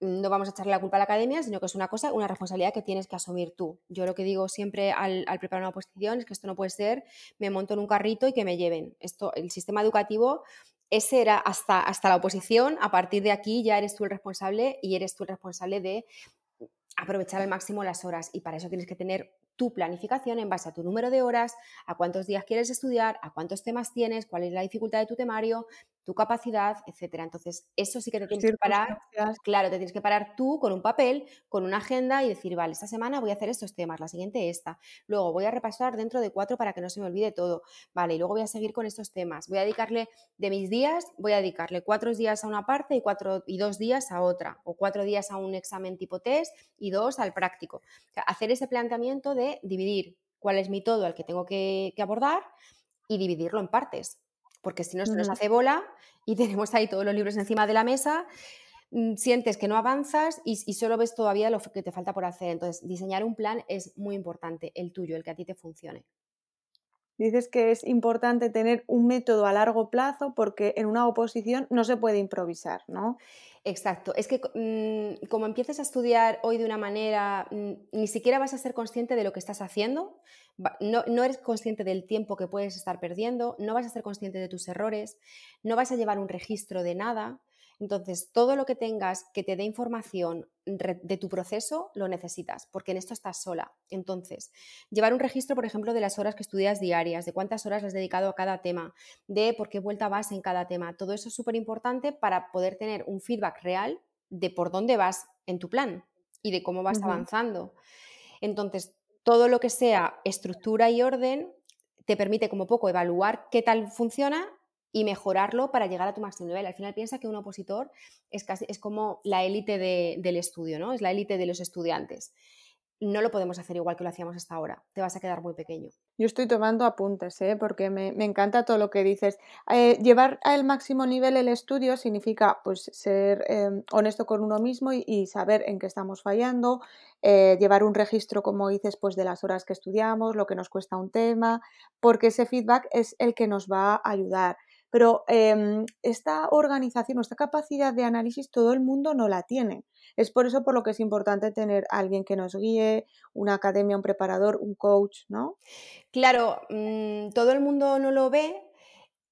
mm, no vamos a echarle la culpa a la academia, sino que es una cosa, una responsabilidad que tienes que asumir tú. Yo lo que digo siempre al, preparar una oposición es que esto no puede ser, me monto en un carrito y que me lleven. Esto, el sistema educativo, ese era hasta, hasta la oposición, a partir de aquí ya eres tú el responsable y eres tú el responsable de aprovechar al máximo las horas. Y para eso tienes que tener tu planificación en base a tu número de horas, a cuántos días quieres estudiar, a cuántos temas tienes, cuál es la dificultad de tu temario, tu capacidad, etcétera. Entonces, eso sí que te tienes que parar. Claro, te tienes que parar tú con un papel, con una agenda y decir, vale, esta semana voy a hacer estos temas, la siguiente esta. Luego voy a repasar dentro de cuatro para que no se me olvide todo. Vale, y luego voy a seguir con estos temas. Voy a dedicarle de mis días, voy a dedicarle cuatro días a una parte y, cuatro, y dos días a otra. O cuatro días a un examen tipo test y dos al práctico. hacer ese planteamiento de dividir cuál es mi todo al que tengo que abordar y dividirlo en partes porque si no se nos hace bola y (laughs) tenemos ahí todos los libros encima de la mesa, mm, sientes que no avanzas y, solo ves todavía lo que te falta por hacer. Entonces, diseñar un plan es muy importante, el tuyo, el que a ti te funcione. Dices que es importante tener un método a largo plazo porque en una oposición no se puede improvisar, ¿no? Exacto. Es que mm, como empieces a estudiar hoy de una manera, mm, ni siquiera vas a ser consciente de lo que estás haciendo, no, no, eres consciente del tiempo que puedes estar perdiendo, no vas a ser consciente de tus errores, no vas a llevar un registro de nada. Entonces, todo lo que tengas que te dé información de tu proceso lo necesitas, porque en esto estás sola. Entonces, llevar un registro, por ejemplo, de las horas que estudias diarias, de cuántas horas has dedicado a cada tema, de por qué vuelta vas en cada tema. Todo eso es súper importante para poder tener un feedback real de por dónde vas en tu plan y de cómo vas avanzando. Entonces, todo lo que sea estructura y orden te permite como poco evaluar qué tal funciona y mejorarlo para llegar a tu máximo nivel. Al final piensa que un opositor es, casi, es como la élite del estudio, ¿no? Es la élite de los estudiantes. No lo podemos hacer igual que lo hacíamos hasta ahora. Te vas a quedar muy pequeño. Yo estoy tomando apuntes, ¿eh? porque me, encanta todo lo que dices. Eh, llevar al máximo nivel el estudio significa pues, ser em, honesto con uno mismo y, saber en qué estamos fallando, eh, llevar un registro, como dices, pues, de las horas que estudiamos, lo que nos cuesta un tema, porque ese feedback es el que nos va a ayudar. Pero em, esta organización, esta capacidad de análisis, todo el mundo no la tiene. Es por eso por lo que es importante tener alguien que nos guíe, una academia, un preparador, un coach, ¿no? Claro, mm, todo el mundo no lo ve.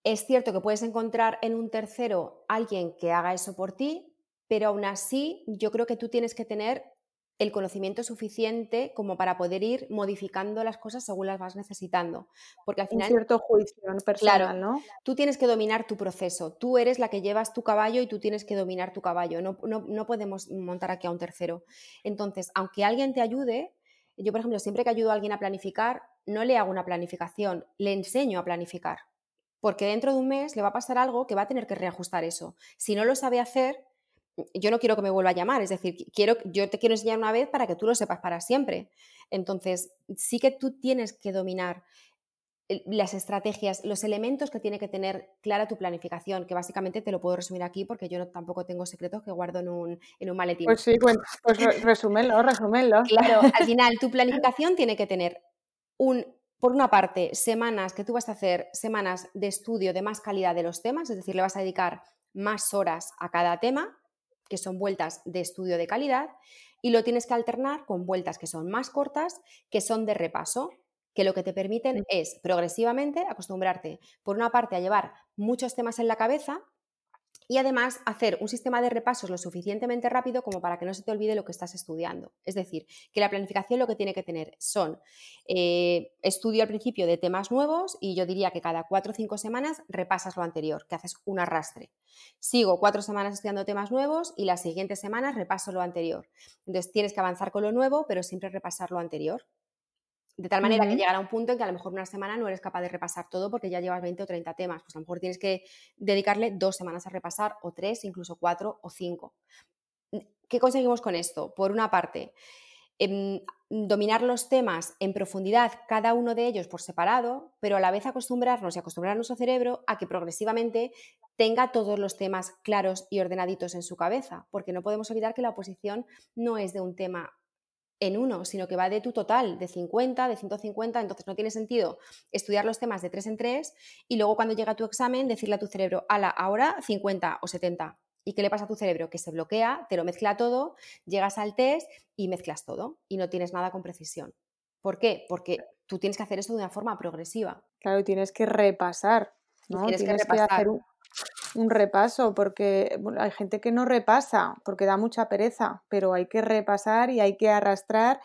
Es cierto que puedes encontrar en un tercero alguien que haga eso por ti, pero aún así yo creo que tú tienes que tener el conocimiento suficiente como para poder ir modificando las cosas según las vas necesitando. Porque al final. Un cierto juicio personal, ¿no? Tú tienes que dominar tu proceso. Tú eres la que llevas tu caballo y tú tienes que dominar tu caballo. No, no podemos montar aquí a un tercero. Entonces, aunque alguien te ayude, yo, por ejemplo, siempre que ayudo a alguien a planificar, no le hago una planificación, le enseño a planificar. Porque dentro de un mes le va a pasar algo que va a tener que reajustar eso. Si no lo sabe hacer, yo no quiero que me vuelva a llamar, es decir, quiero, yo te quiero enseñar una vez para que tú lo sepas para siempre. Entonces, sí que tú tienes que dominar las estrategias, los elementos que tiene que tener clara tu planificación, que básicamente te lo puedo resumir aquí porque yo no, tampoco tengo secretos que guardo en un, en un maletín. Pues sí, bueno, pues resúmelo, resúmelo. Claro, (laughs) al final tu planificación tiene que tener un, por una parte, semanas que tú vas a hacer, semanas de estudio de más calidad de los temas, es decir, le vas a dedicar más horas a cada tema, que son vueltas de estudio de calidad, y lo tienes que alternar con vueltas que son más cortas, que son de repaso, que lo que te permiten es progresivamente acostumbrarte, por una parte, a llevar muchos temas en la cabeza y además hacer un sistema de repasos lo suficientemente rápido como para que no se te olvide lo que estás estudiando. Es decir, que la planificación lo que tiene que tener son eh, estudio al principio de temas nuevos y yo diría que cada cuatro o cinco semanas repasas lo anterior, que haces un arrastre. Sigo cuatro semanas estudiando temas nuevos y las siguientes semanas repaso lo anterior. Entonces tienes que avanzar con lo nuevo, pero siempre repasar lo anterior. De tal manera que llegará un punto en que a lo mejor una semana no eres capaz de repasar todo porque ya llevas 20 o 30 temas. Pues a lo mejor tienes que dedicarle dos semanas a repasar, o tres, incluso cuatro o cinco. ¿Qué conseguimos con esto? Por una parte, em, dominar los temas en profundidad, cada uno de ellos por separado, pero a la vez acostumbrarnos y acostumbrar a nuestro cerebro a que progresivamente tenga todos los temas claros y ordenaditos en su cabeza, porque no podemos olvidar que la oposición no es de un tema en uno, sino que va de tu total, de 50, de 150, entonces no tiene sentido estudiar los temas de tres en tres y luego cuando llega tu examen decirle a tu cerebro, ala, ahora 50 o 70. ¿Y qué le pasa a tu cerebro? Que se bloquea, te lo mezcla todo, llegas al test y mezclas todo y no tienes nada con precisión. ¿Por qué? Porque tú tienes que hacer eso de una forma progresiva. Claro, tienes que repasar, ¿no? Tienes, que, hacer un repaso, porque hay gente que no repasa, porque da mucha pereza, pero hay que repasar y hay que arrastrar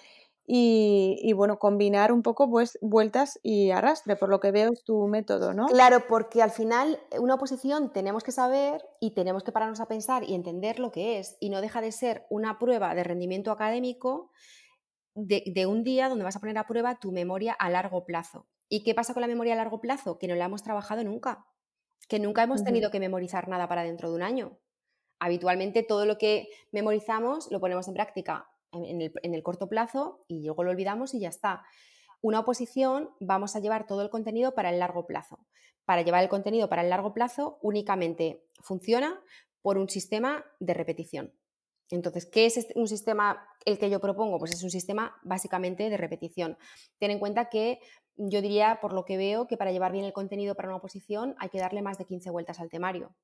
y, bueno, combinar un poco pues vueltas y arrastre, por lo que veo es tu método, ¿no? Claro, porque al final una oposición tenemos que saber y tenemos que pararnos a pensar y entender lo que es, y no deja de ser una prueba de rendimiento académico de, de un día donde vas a poner a prueba tu memoria a largo plazo. ¿Y qué pasa con la memoria a largo plazo? Que no la hemos trabajado nunca que nunca hemos tenido que memorizar nada para dentro de un año. Habitualmente todo lo que memorizamos lo ponemos en práctica en el, corto plazo y luego lo olvidamos y ya está. Una oposición vamos a llevar todo el contenido para el largo plazo. Para llevar el contenido para el largo plazo únicamente funciona por un sistema de repetición. Entonces, ¿qué es este, un sistema el que yo propongo? Pues es un sistema básicamente de repetición. Ten en cuenta que yo diría, por lo que veo, que para llevar bien el contenido para una oposición hay que darle más de 15 vueltas al temario.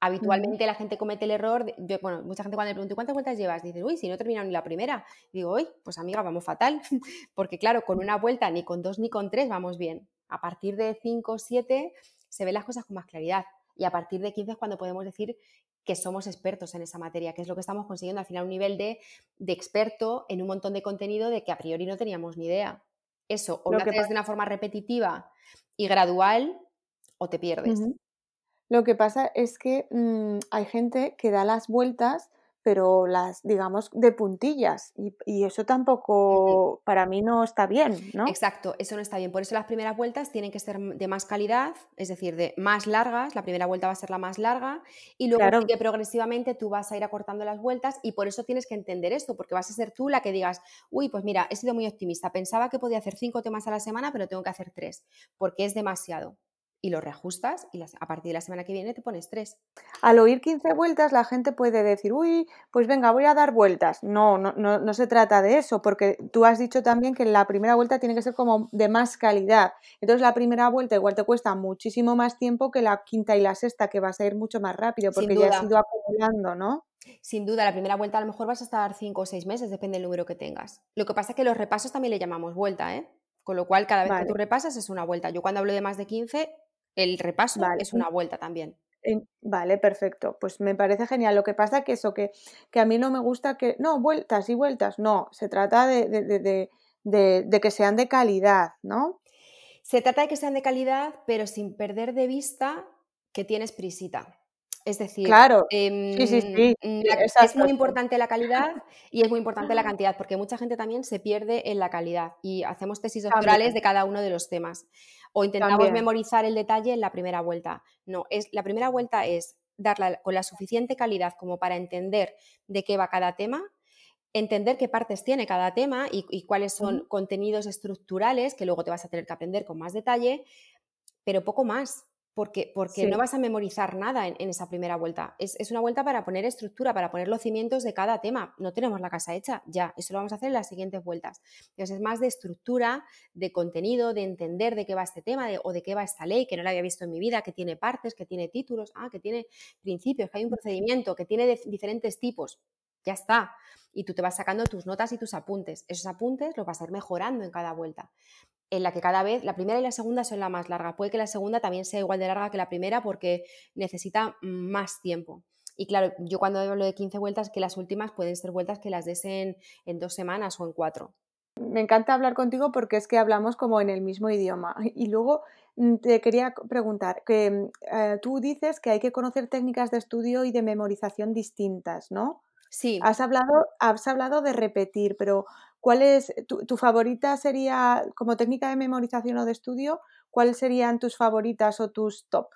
Habitualmente la gente comete el error, de, bueno, mucha gente cuando le pregunto ¿cuántas vueltas llevas? Dice, uy, si no he terminado ni la primera. digo, uy, pues amiga, vamos fatal, (laughs) porque claro, con una vuelta, ni con dos ni con tres vamos bien. A partir de 5 o 7 se ven las cosas con más claridad. Y a partir de 15 es cuando podemos decir que somos expertos en esa materia, que es lo que estamos consiguiendo al final un nivel de, de experto en un montón de contenido de que a priori no teníamos ni idea. Eso, o lo, haces de una forma repetitiva y gradual, o te pierdes. Lo que pasa es que mm, hay gente que da las vueltas pero las, digamos, de puntillas. Y, eso tampoco, para mí, no está bien, ¿no? Exacto, eso no está bien. Por eso las primeras vueltas tienen que ser de más calidad, es decir, de más largas. La primera vuelta va a ser la más larga y luego que progresivamente tú vas a ir acortando las vueltas y por eso tienes que entender esto, porque vas a ser tú la que digas, uy, pues mira, he sido muy optimista, pensaba que podía hacer cinco temas a la semana, pero tengo que hacer tres, porque es demasiado y lo reajustas y a partir de la semana que viene te pones tres. Al oír 15 vueltas la gente puede decir, uy, pues venga, voy a dar vueltas. No, no, no, no se trata de eso, porque tú has dicho también que la primera vuelta tiene que ser como de más calidad. Entonces la primera vuelta igual te cuesta muchísimo más tiempo que la quinta y la sexta, que vas a ir mucho más rápido, porque ya has ido acumulando, ¿no? Sin duda, la primera vuelta a lo mejor vas a estar cinco o seis meses, depende del número que tengas. Lo que pasa es que los repasos también le llamamos vuelta, ¿eh? Con lo cual, cada vez que tú repasas es una vuelta. Yo cuando hablo de más de 15, el repaso es una vuelta también. Vale, perfecto. Pues me parece genial. Lo que pasa que eso, que, que a mí no me gusta que. No, vueltas y vueltas. No, se trata de, de, de, que sean de calidad, ¿no? Se trata de que sean de calidad, pero sin perder de vista que tienes prisita. Es decir, claro. sí, sí, sí. Em, es muy importante la calidad y es muy importante la cantidad, porque mucha gente también se pierde en la calidad y hacemos tesis doctorales de cada uno de los temas o intentamos memorizar el detalle en la primera vuelta. No, es, la primera vuelta es darla con la suficiente calidad como para entender de qué va cada tema, entender qué partes tiene cada tema y, cuáles son contenidos estructurales que luego te vas a tener que aprender con más detalle, pero poco más porque, porque no vas a memorizar nada en, esa primera vuelta. Es, una vuelta para poner estructura, para poner los cimientos de cada tema. No tenemos la casa hecha, ya, eso lo vamos a hacer en las siguientes vueltas. Entonces es más de estructura, de contenido, de entender de qué va este tema o de qué va esta ley, que no la había visto en mi vida, que tiene partes, que tiene títulos, ah, que tiene principios, que hay un procedimiento, que tiene diferentes tipos. Ya está. Y tú te vas sacando tus notas y tus apuntes. Esos apuntes los vas a ir mejorando en cada vuelta en la que cada vez la primera y la segunda son la más larga. Puede que la segunda también sea igual de larga que la primera porque necesita más tiempo. Y claro, yo cuando hablo de 15 vueltas, que las últimas pueden ser vueltas que las des en, dos semanas o en cuatro. Me encanta hablar contigo porque es que hablamos como en el mismo idioma. (laughs) Y luego mm, te quería preguntar, que mm, eh, tú dices que hay que conocer técnicas de estudio y de memorización distintas, ¿no? Sí. Has hablado, has hablado de repetir, pero ¿cuál es tu, favorita sería como técnica de memorización o de estudio? ¿Cuáles serían tus favoritas o tus top?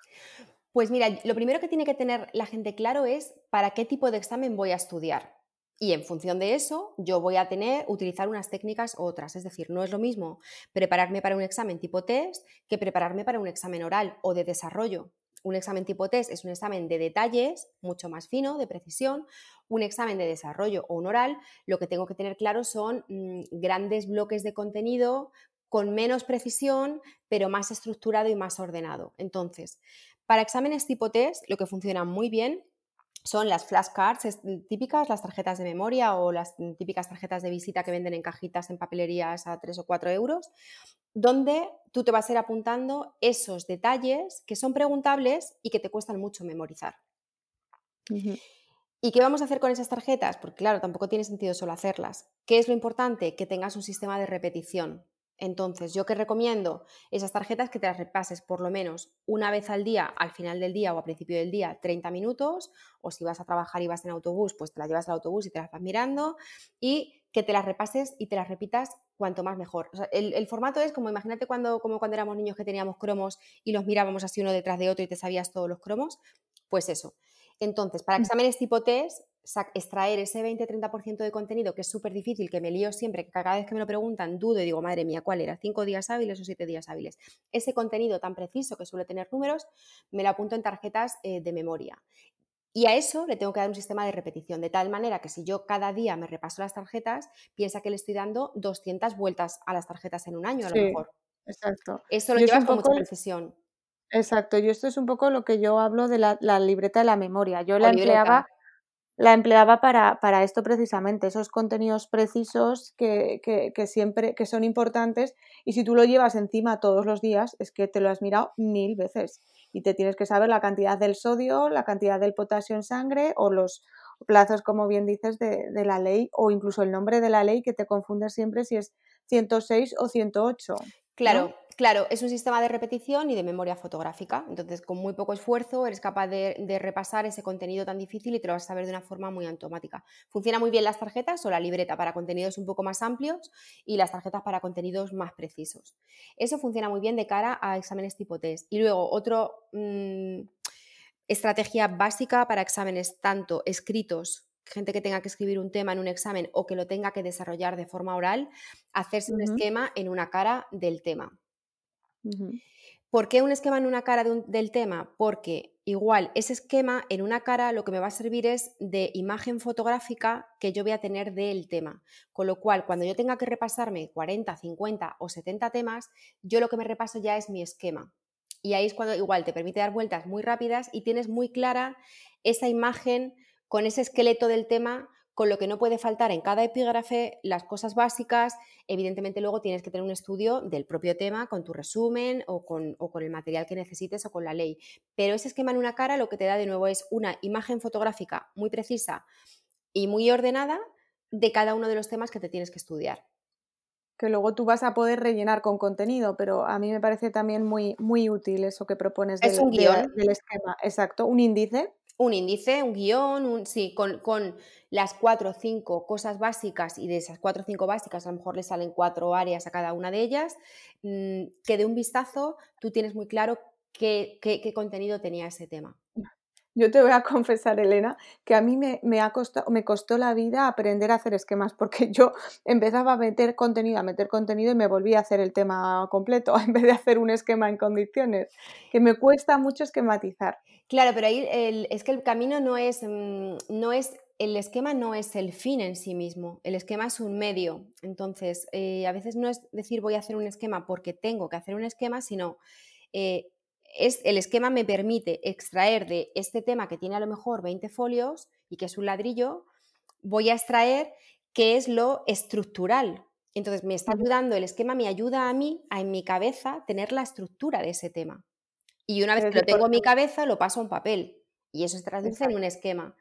Pues mira, lo primero que tiene que tener la gente claro es para qué tipo de examen voy a estudiar. Y en función de eso, yo voy a tener, utilizar unas técnicas u otras. Es decir, no es lo mismo prepararme para un examen tipo test que prepararme para un examen oral o de desarrollo. Un examen tipo test es un examen de detalles, mucho más fino, de precisión. Un examen de desarrollo o un oral, lo que tengo que tener claro son mm, grandes bloques de contenido con menos precisión, pero más estructurado y más ordenado. Entonces, para exámenes tipo test, lo que funciona muy bien son las flashcards típicas, las tarjetas de memoria o las típicas tarjetas de visita que venden en cajitas en papelerías a 3 o 4 euros, donde tú te vas a ir apuntando esos detalles que son preguntables y que te cuestan mucho memorizar. ¿Y qué vamos a hacer con esas tarjetas? Porque claro, tampoco tiene sentido solo hacerlas. ¿Qué es lo importante? Que tengas un sistema de repetición. Entonces, yo que recomiendo esas tarjetas que te las repases por lo menos una vez al día, al final del día o a principio del día, 30 minutos, o si vas a trabajar y vas en autobús, pues te las llevas al autobús y te las vas mirando, y que te las repases y te las repitas cuanto más mejor. el, formato es como, imagínate cuando, como cuando éramos niños que teníamos cromos y los mirábamos así uno detrás de otro y te sabías todos los cromos, pues eso. Entonces, para mm. exámenes tipo test, extraer ese 20-30% de contenido que es súper difícil, que me lío siempre, que cada vez que me lo preguntan dudo y digo, madre mía, ¿cuál era? ¿Cinco días hábiles o siete días hábiles? Ese contenido tan preciso que suele tener números, me lo apunto en tarjetas eh, de memoria. Y a eso le tengo que dar un sistema de repetición, de tal manera que si yo cada día me repaso las tarjetas, piensa que le estoy dando 200 vueltas a las tarjetas en un año, a lo mejor. Exacto. Eso lo llevas con mucha precisión. Exacto, y esto es un poco lo que yo hablo de la, libreta de la memoria. Yo la empleaba la empleaba para, para, esto precisamente, esos contenidos precisos que, que, siempre que son importantes y si tú lo llevas encima todos los días es que te lo has mirado mil veces y te tienes que saber la cantidad del sodio, la cantidad del potasio en sangre o los plazos, como bien dices, de, de la ley o incluso el nombre de la ley que te confunde siempre si es 106 o 108. Claro, claro, es un sistema de repetición y de memoria fotográfica. Entonces, con muy poco esfuerzo eres capaz de, repasar ese contenido tan difícil y te lo vas a saber de una forma muy automática. Funciona muy bien las tarjetas o la libreta para contenidos un poco más amplios y las tarjetas para contenidos más precisos. Eso funciona muy bien de cara a exámenes tipo test. Y luego, otra mm, estrategia básica para exámenes tanto escritos gente que tenga que escribir un tema en un examen o que lo tenga que desarrollar de forma oral, hacerse un esquema en una cara del tema. ¿Por qué un esquema en una cara del tema? Porque igual ese esquema en una cara lo que me va a servir es de imagen fotográfica que yo voy a tener del tema. Con lo cual, cuando yo tenga que repasarme 40, 50 o 70 temas, yo lo que me repaso ya es mi esquema. Y ahí es cuando igual te permite dar vueltas muy rápidas y tienes muy clara esa imagen con ese esqueleto del tema, con lo que no puede faltar en cada epígrafe, las cosas básicas. Evidentemente luego tienes que tener un estudio del propio tema con tu resumen o con, el material que necesites o con la ley. Pero ese esquema en una cara lo que te da de nuevo es una imagen fotográfica muy precisa y muy ordenada de cada uno de los temas que te tienes que estudiar que luego tú vas a poder rellenar con contenido, pero a mí me parece también muy, muy útil eso que propones del, un guion. del esquema. Exacto, un índice un índice, un guion, un, sí, con, las cuatro o cinco cosas básicas y de esas cuatro o cinco básicas a lo mejor le salen cuatro áreas a cada una de ellas, mm, que de un vistazo tú tienes muy claro qué, qué, contenido tenía ese tema. Yo te voy a (laughs) confesar, Elena, que a mí me, ha costado, me costó la vida aprender a hacer esquemas, porque yo (laughs) empezaba a meter contenido, a meter contenido y me volví a hacer el tema completo, (laughs) en vez de hacer un esquema en condiciones, que me cuesta mucho esquematizar. Claro, pero ahí es que el camino no es, mm, no es, el esquema no es el fin en sí mismo, el esquema es un medio. Entonces, eh, a veces no es decir voy a hacer un esquema porque tengo que hacer un esquema, sino eh, es, el esquema me permite extraer de este tema que tiene a lo mejor 20 folios y que es un ladrillo, voy a extraer qué es lo estructural. Entonces, me está ayudando, el esquema me ayuda a mí, a en mi cabeza, tener la estructura de ese tema. Y una vez que lo tengo en mi cabeza, lo paso a un papel. Y eso se traduce en un esquema.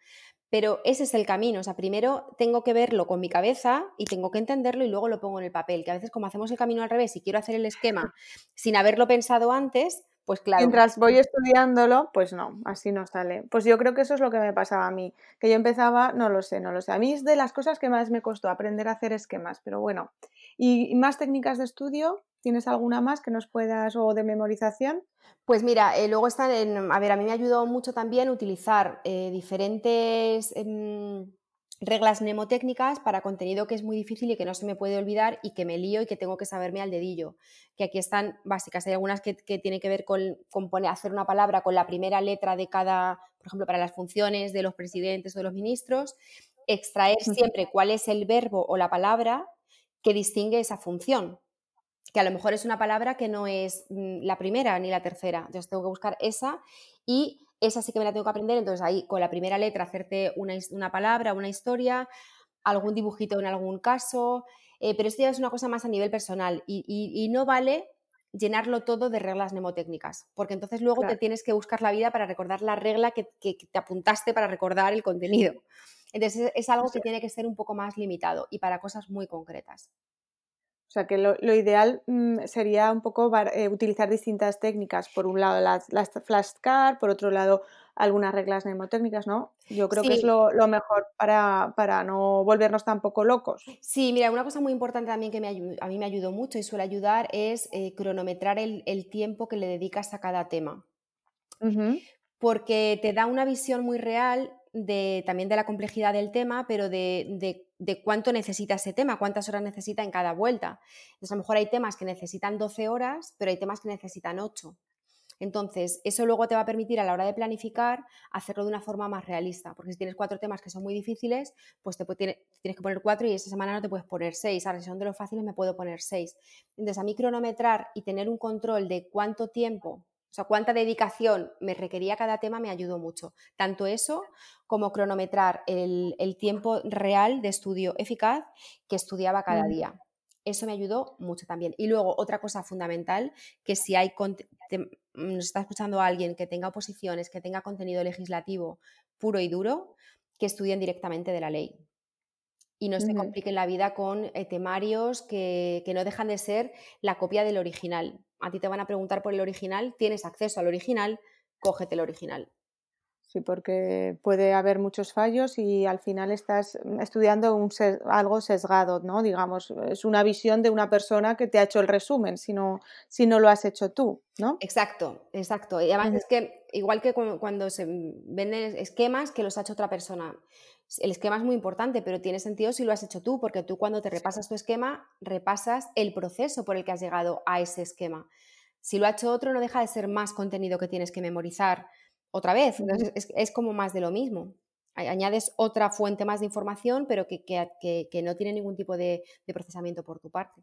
Pero ese es el camino. O sea, primero tengo que verlo con mi cabeza y tengo que entenderlo y luego lo pongo en el papel. Que a veces, como hacemos el camino al revés y quiero hacer el esquema sin haberlo pensado antes, pues claro. Mientras voy estudiándolo, pues no, así no sale. Pues yo creo que eso es lo que me pasaba a mí, que yo empezaba, no lo sé, no lo sé. A mí es de las cosas que más me costó aprender a hacer esquemas, pero bueno. ¿Y más técnicas de estudio? ¿Tienes alguna más que nos puedas o de memorización? Pues mira, eh, luego están en, a ver, a mí me ayudó mucho también utilizar eh, diferentes em, reglas mnemotécnicas para contenido que es muy difícil y que no se me puede olvidar y que me lío y que tengo que saberme al dedillo. Que aquí están básicas. Hay algunas que, tienen que ver con, hacer una palabra con la primera letra de cada, por ejemplo, para las funciones de los presidentes o de los ministros, extraer siempre cuál es el verbo o la palabra que distingue esa función. Que a lo mejor es una palabra que no es mm, la primera ni la tercera. Entonces tengo que buscar esa y esa sí que me la tengo que aprender, entonces ahí con la primera letra hacerte una, una palabra, una historia, algún dibujito en algún caso, eh, pero esto ya es una cosa más a nivel personal y, no vale llenarlo todo de reglas mnemotécnicas, porque entonces luego te tienes que buscar la vida para recordar la regla que, te apuntaste para recordar el contenido. Entonces es algo que tiene que ser un poco más limitado y para cosas muy concretas. O sea que lo, ideal mm, sería un poco eh, utilizar distintas técnicas. Por un lado las, las flashcards, por otro lado algunas reglas mnemotécnicas, ¿no? Yo creo que es lo, mejor para, para, no volvernos tampoco locos. Sí, mira, una cosa muy importante también que a mí me ayudó mucho y suele ayudar es eh, cronometrar el, tiempo que le dedicas a cada tema. Porque te da una visión muy real de, también de la complejidad del tema, pero de, de, cuánto necesita ese tema, cuántas horas necesita en cada vuelta. Entonces, a lo mejor hay temas que necesitan 12 horas, pero hay temas que necesitan 8. Entonces, eso luego te va a permitir a la hora de planificar hacerlo de una forma más realista, porque si tienes cuatro temas que son muy difíciles, pues te tienes que poner cuatro y esa semana no te puedes poner seis. Ahora, si son de los fáciles, me puedo poner seis. Entonces, a mí cronometrar y tener un control de cuánto tiempo sea, cuánta dedicación me requería cada tema me ayudó mucho. Tanto eso como cronometrar el, tiempo real de estudio eficaz que estudiaba cada mm. día. Eso me ayudó mucho también. Y luego, otra cosa fundamental, que si hay nos está escuchando alguien que tenga oposiciones, que tenga contenido legislativo puro y duro, que estudien directamente de la ley y no se compliquen la vida con eh, temarios que, no dejan de ser la copia del original. A ti te van a preguntar por el original, tienes acceso al original, cógete el original. Sí, porque puede haber muchos fallos y al final estás estudiando un algo sesgado, ¿no? Digamos, es una visión de una persona que te ha hecho el resumen, si no, si no lo has hecho tú, ¿no? Exacto, exacto. Y además es que, igual que cuando se venden esquemas que los ha hecho otra persona, el esquema es muy importante, pero tiene sentido si lo has hecho tú, porque tú cuando te repasas tu esquema, repasas el proceso por el que has llegado a ese esquema. Si lo ha hecho otro, no deja de ser más contenido que tienes que memorizar otra vez. Entonces, es, como más de lo mismo. Añades otra fuente más de información, pero que, no tiene ningún tipo de procesamiento por tu parte.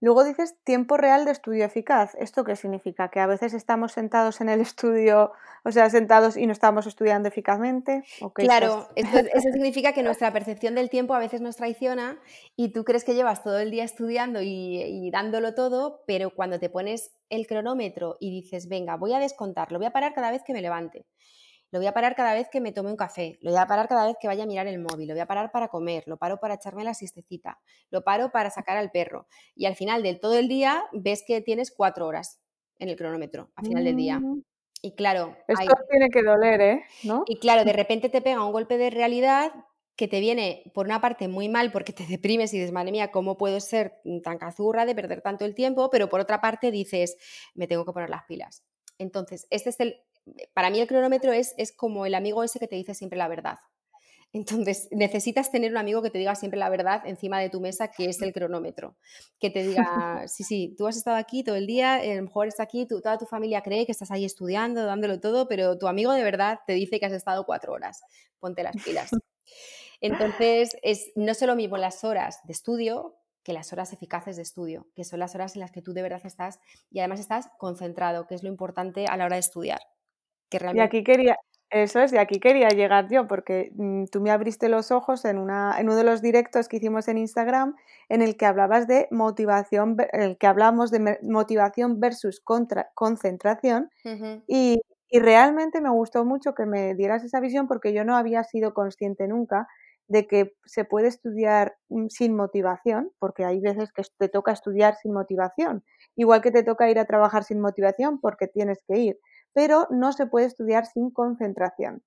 Luego dices tiempo real de estudio eficaz. ¿Esto qué significa? ¿Que a veces estamos sentados en el (laughs) estudio, o sea, sentados y no estamos estudiando eficazmente? claro, (laughs) eso significa que nuestra percepción del tiempo a veces nos traiciona y tú crees que llevas todo el día estudiando y, dándolo todo, pero cuando te pones el cronómetro y dices, venga, voy a descontar, lo voy a parar cada vez que me levante lo voy a parar cada vez que me tome un café, lo voy a parar cada vez que vaya a mirar el móvil, lo voy a parar para comer, lo paro para echarme la siestecita, lo paro para sacar al perro. Y al final del todo el día ves que tienes cuatro horas en el cronómetro, al final del día. Mm. Y claro... Esto tiene que doler, ¿eh? ¿No? Y claro, de (laughs) repente te pega un golpe de realidad que te viene, por una parte, muy mal porque te (laughs) deprimes y dices, madre mía, ¿cómo puedo ser tan cazurra de perder tanto el tiempo? Pero por otra parte dices, me tengo que poner las pilas. Entonces, este es el, para mí el cronómetro es, es como el amigo ese que te dice siempre la verdad. Entonces, necesitas tener un amigo que te diga siempre la verdad encima de tu mesa, que es el cronómetro. Que te diga, sí, sí, tú has estado aquí todo el día, a lo mejor está aquí, toda tu familia cree que estás ahí estudiando, dándolo todo, pero tu amigo de verdad te dice que has estado cuatro horas. Ponte las pilas. (laughs) Entonces, es, no lo mismo las horas de estudio que las horas eficaces de estudio, que son las horas en las que tú de verdad estás y además estás concentrado, que es lo importante a la hora de estudiar. Y aquí quería, eso es, y aquí quería llegar yo, porque mm, tú me abriste los ojos en, una, en uno de los directos que hicimos en Instagram, en el que hablabas de motivación, el que hablamos de motivación versus contra, concentración, y, y realmente me gustó mucho que me dieras esa visión porque yo no había sido consciente nunca de que se puede estudiar mm, sin motivación, porque hay veces que te toca estudiar sin motivación, igual que te toca ir a trabajar sin motivación porque tienes que ir, pero no se puede estudiar sin concentración.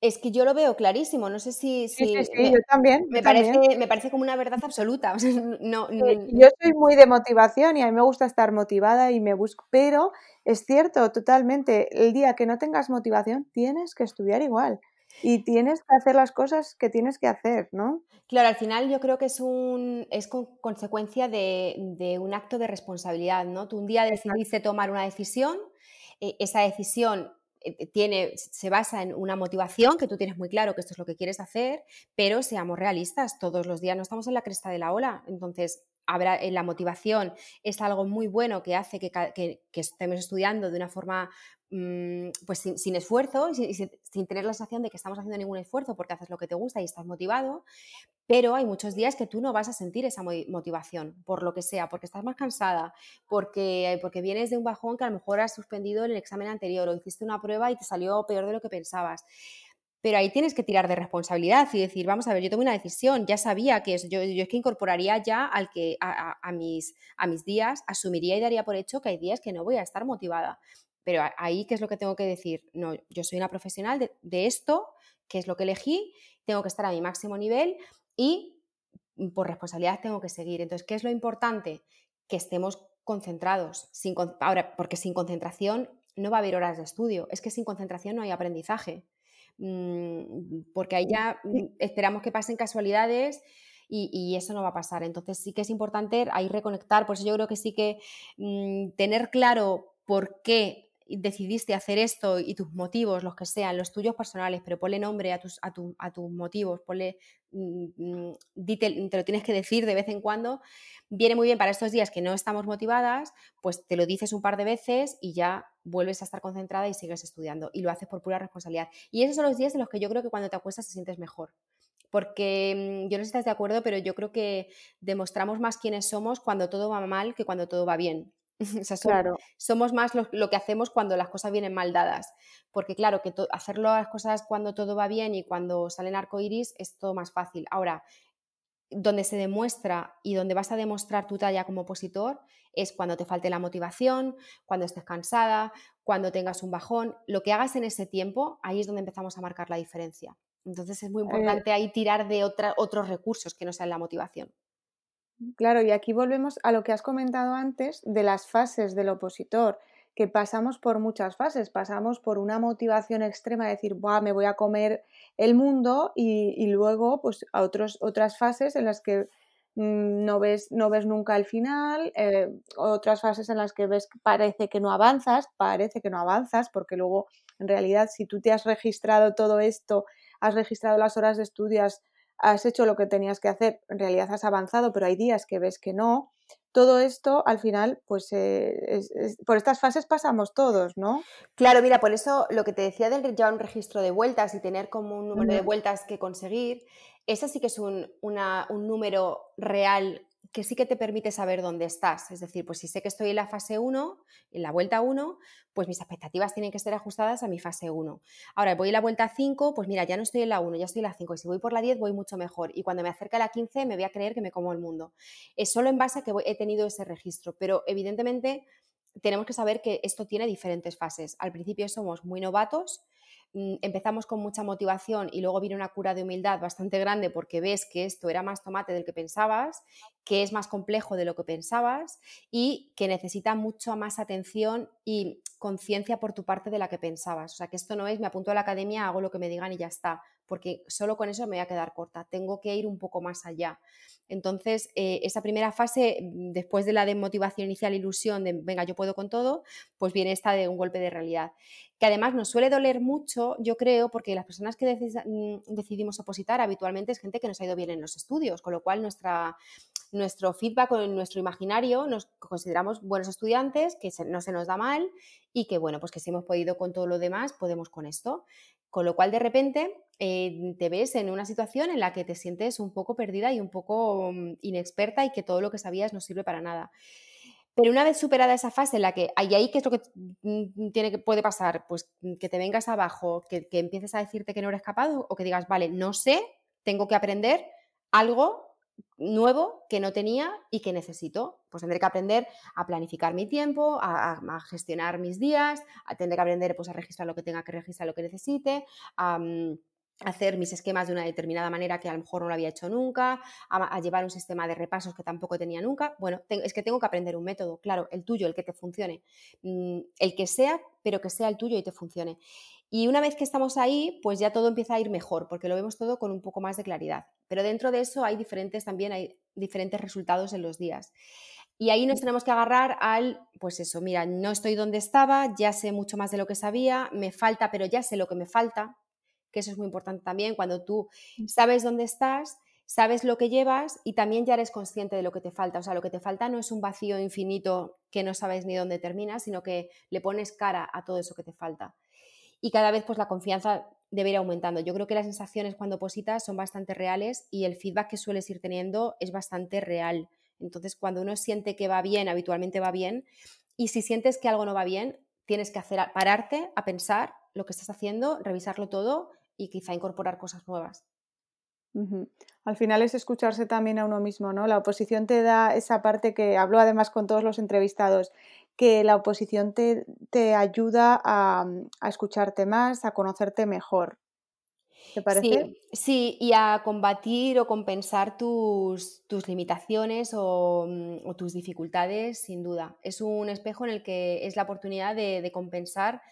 Es que yo lo veo clarísimo, no sé si... sí, sí, sí yo también. Me, Parece, me parece como una verdad absoluta. (laughs) no, yo soy muy de motivación y a mí me gusta estar motivada y me busco, pero es cierto, totalmente, el día que no tengas motivación tienes que estudiar igual y tienes que hacer las cosas que tienes que hacer, ¿no? Claro, al final yo creo que es un es consecuencia de, de, un acto de responsabilidad, ¿no? Tú un día decidiste tomar una decisión, esa decisión eh, tiene, se basa en una motivación, que tú tienes muy claro que esto es lo que quieres hacer, pero seamos realistas, todos los días no estamos en la cresta de la ola, entonces habrá, eh, la motivación es algo muy bueno que hace que, que, estemos estudiando de una forma mm, pues sin, esfuerzo y sin, sin, tener la sensación de que estamos haciendo ningún esfuerzo porque haces lo que te gusta y estás motivado, pero hay muchos días que tú no vas a sentir esa motivación, por lo que sea, porque estás más cansada, porque, porque vienes de un bajón que a lo mejor has suspendido en el examen anterior o hiciste una prueba y te salió peor de lo que pensabas. Pero ahí tienes que tirar de responsabilidad y decir, vamos a ver, yo tomé una decisión, ya sabía que es, yo, es que incorporaría ya al que, a, mis, a mis días, asumiría y daría por hecho que hay días que no voy a estar motivada. Pero ahí, ¿qué es lo que tengo que decir? No, yo soy una profesional de, esto, que es lo que elegí, tengo que estar a mi máximo nivel y mm, por responsabilidad tengo que seguir. Entonces, ¿qué es lo importante? Que estemos concentrados. Ahora, porque sin concentración no va a haber horas de estudio. Es que sin concentración no hay aprendizaje. Mm, porque ahí ya mm, esperamos que pasen casualidades y, eso no va a pasar. Entonces sí que es importante ahí reconectar. Por eso yo creo que sí que tener claro por qué decidiste hacer esto y tus motivos, los que sean, los tuyos personales, pero ponle nombre a tus, a, a tus motivos, ponle, mm, mm, te lo tienes que decir de vez en cuando, viene muy bien para estos días que no estamos motivadas, pues te lo dices un par de veces y ya vuelves a estar concentrada y sigues estudiando y lo haces por pura responsabilidad. Y esos son los días en los que yo creo que cuando te acuestas te sientes mejor. Porque mm, yo no sé si estás de acuerdo, pero yo creo que demostramos más quiénes somos cuando todo va mal que cuando todo va bien. (laughs) claro. somos más lo, que hacemos cuando las cosas vienen mal dadas. Porque claro, que hacerlo las cosas cuando todo va bien y cuando salen arcoiris es todo más fácil. Ahora, donde se demuestra y donde vas a demostrar tu talla como opositor es cuando te falte la motivación, cuando estés cansada, cuando tengas un bajón. Lo que hagas en ese tiempo, ahí es donde empezamos a marcar la diferencia. Entonces es muy eh importante ahí tirar de otros recursos que no sean la motivación. Claro, y aquí volvemos a lo que has comentado antes de las fases del opositor, que pasamos por muchas fases, pasamos por una motivación extrema de decir, Buah, me voy a comer el mundo y, luego pues a otros, otras fases en las que mm, no, ves, no ves nunca el final, eh, otras fases en las que ves parece que no avanzas, parece que no avanzas, porque luego en realidad si tú te has registrado todo esto, has registrado las horas de estudios, has hecho lo que tenías que hacer, en realidad has avanzado, pero hay días que ves que no. Todo esto, al final, pues eh, por estas fases pasamos todos, ¿no? Claro, mira, por eso lo que te decía del ya un registro de vueltas y tener como un número de vueltas que conseguir, ese sí que es un, un número real que sí que te permite saber dónde estás. Es decir, pues si sé que estoy en la fase 1, en la vuelta 1, pues mis expectativas tienen que ser ajustadas a mi fase 1. Ahora, voy en la vuelta 5, pues mira, ya no estoy en la 1, ya estoy en la 5. Y si voy por la 10, voy mucho mejor. Y cuando me acerque a la 15, me voy a creer que me como el mundo. Es solo en base a que he tenido ese registro. Pero evidentemente tenemos que saber que esto tiene diferentes fases. Al principio somos muy novatos, empezamos con mucha motivación y luego viene una cura de humildad bastante grande porque ves que esto era más tomate del que pensabas, que es más complejo de lo que pensabas y que necesita mucho más atención y conciencia por tu parte de la que pensabas. O sea, que esto no es me apunto a la academia, hago lo que me digan y ya está, porque solo con eso me voy a quedar corta, tengo que ir un poco más allá. Entonces, eh, esa primera fase, mm, después de la desmotivación inicial, ilusión de venga, yo puedo con todo, pues viene esta de un golpe de realidad que además nos suele doler mucho, yo creo, porque las personas que mm, decidimos opositar habitualmente es gente que nos ha ido bien en los estudios, con lo cual nuestra, nuestro feedback o nuestro imaginario nos consideramos buenos estudiantes, que no se nos da mal y que, bueno, pues que si hemos podido con todo lo demás, podemos con esto. Con lo cual, de repente, eh, te ves en una situación en la que te sientes un poco perdida y un poco mm, inexperta y que todo lo que sabías no sirve para nada. Pero una vez superada esa fase en la que hay ahí, ¿qué es lo que mm, tiene que, puede pasar? Pues mm, que te vengas abajo, que, empieces a decirte que no eres capaz o que digas, vale, no sé, tengo que aprender algo nuevo que no tenía y que necesito. Pues tendré que aprender a planificar mi tiempo, a, gestionar mis días, a, tendré que aprender pues, a registrar lo que tenga que registrar, lo que necesite, hacer mis esquemas de una determinada manera que a lo mejor no lo había hecho nunca, a, llevar un sistema de repasos que tampoco tenía nunca. Bueno, es que tengo que aprender un método, claro, el tuyo, el que te funcione, mm, el que sea, pero que sea el tuyo y te funcione. Y una vez que estamos ahí, pues ya todo empieza a ir mejor, porque lo vemos todo con un poco más de claridad. Pero dentro de eso hay diferentes también, hay diferentes resultados en los días. Y ahí nos tenemos que agarrar al, pues eso, mira, no estoy donde estaba, ya sé mucho más de lo que sabía, me falta, pero ya sé lo que me falta, que eso es muy importante también, cuando tú sabes dónde estás, sabes lo que llevas y también ya eres consciente de lo que te falta. O sea, lo que te falta no es un vacío infinito que no sabes ni dónde termina, sino que le pones cara a todo eso que te falta y cada vez pues la confianza debe ir aumentando. Yo creo que las sensaciones cuando positas son bastante reales y el feedback que sueles ir teniendo es bastante real. Entonces, cuando uno siente que va bien, habitualmente va bien, y si sientes que algo no va bien, tienes que hacer pararte a pensar lo que estás haciendo, revisarlo todo y quizá incorporar cosas nuevas. Al final es escucharse también a uno mismo, ¿no? La oposición te da esa parte que hablo además con todos los entrevistados, que la oposición te, te ayuda a, a, escucharte más, a conocerte mejor. ¿Te parece? Sí, y a combatir o compensar tus, tus limitaciones o, mm, o, tus dificultades, sin duda. Es un espejo en el que es la oportunidad de, de compensar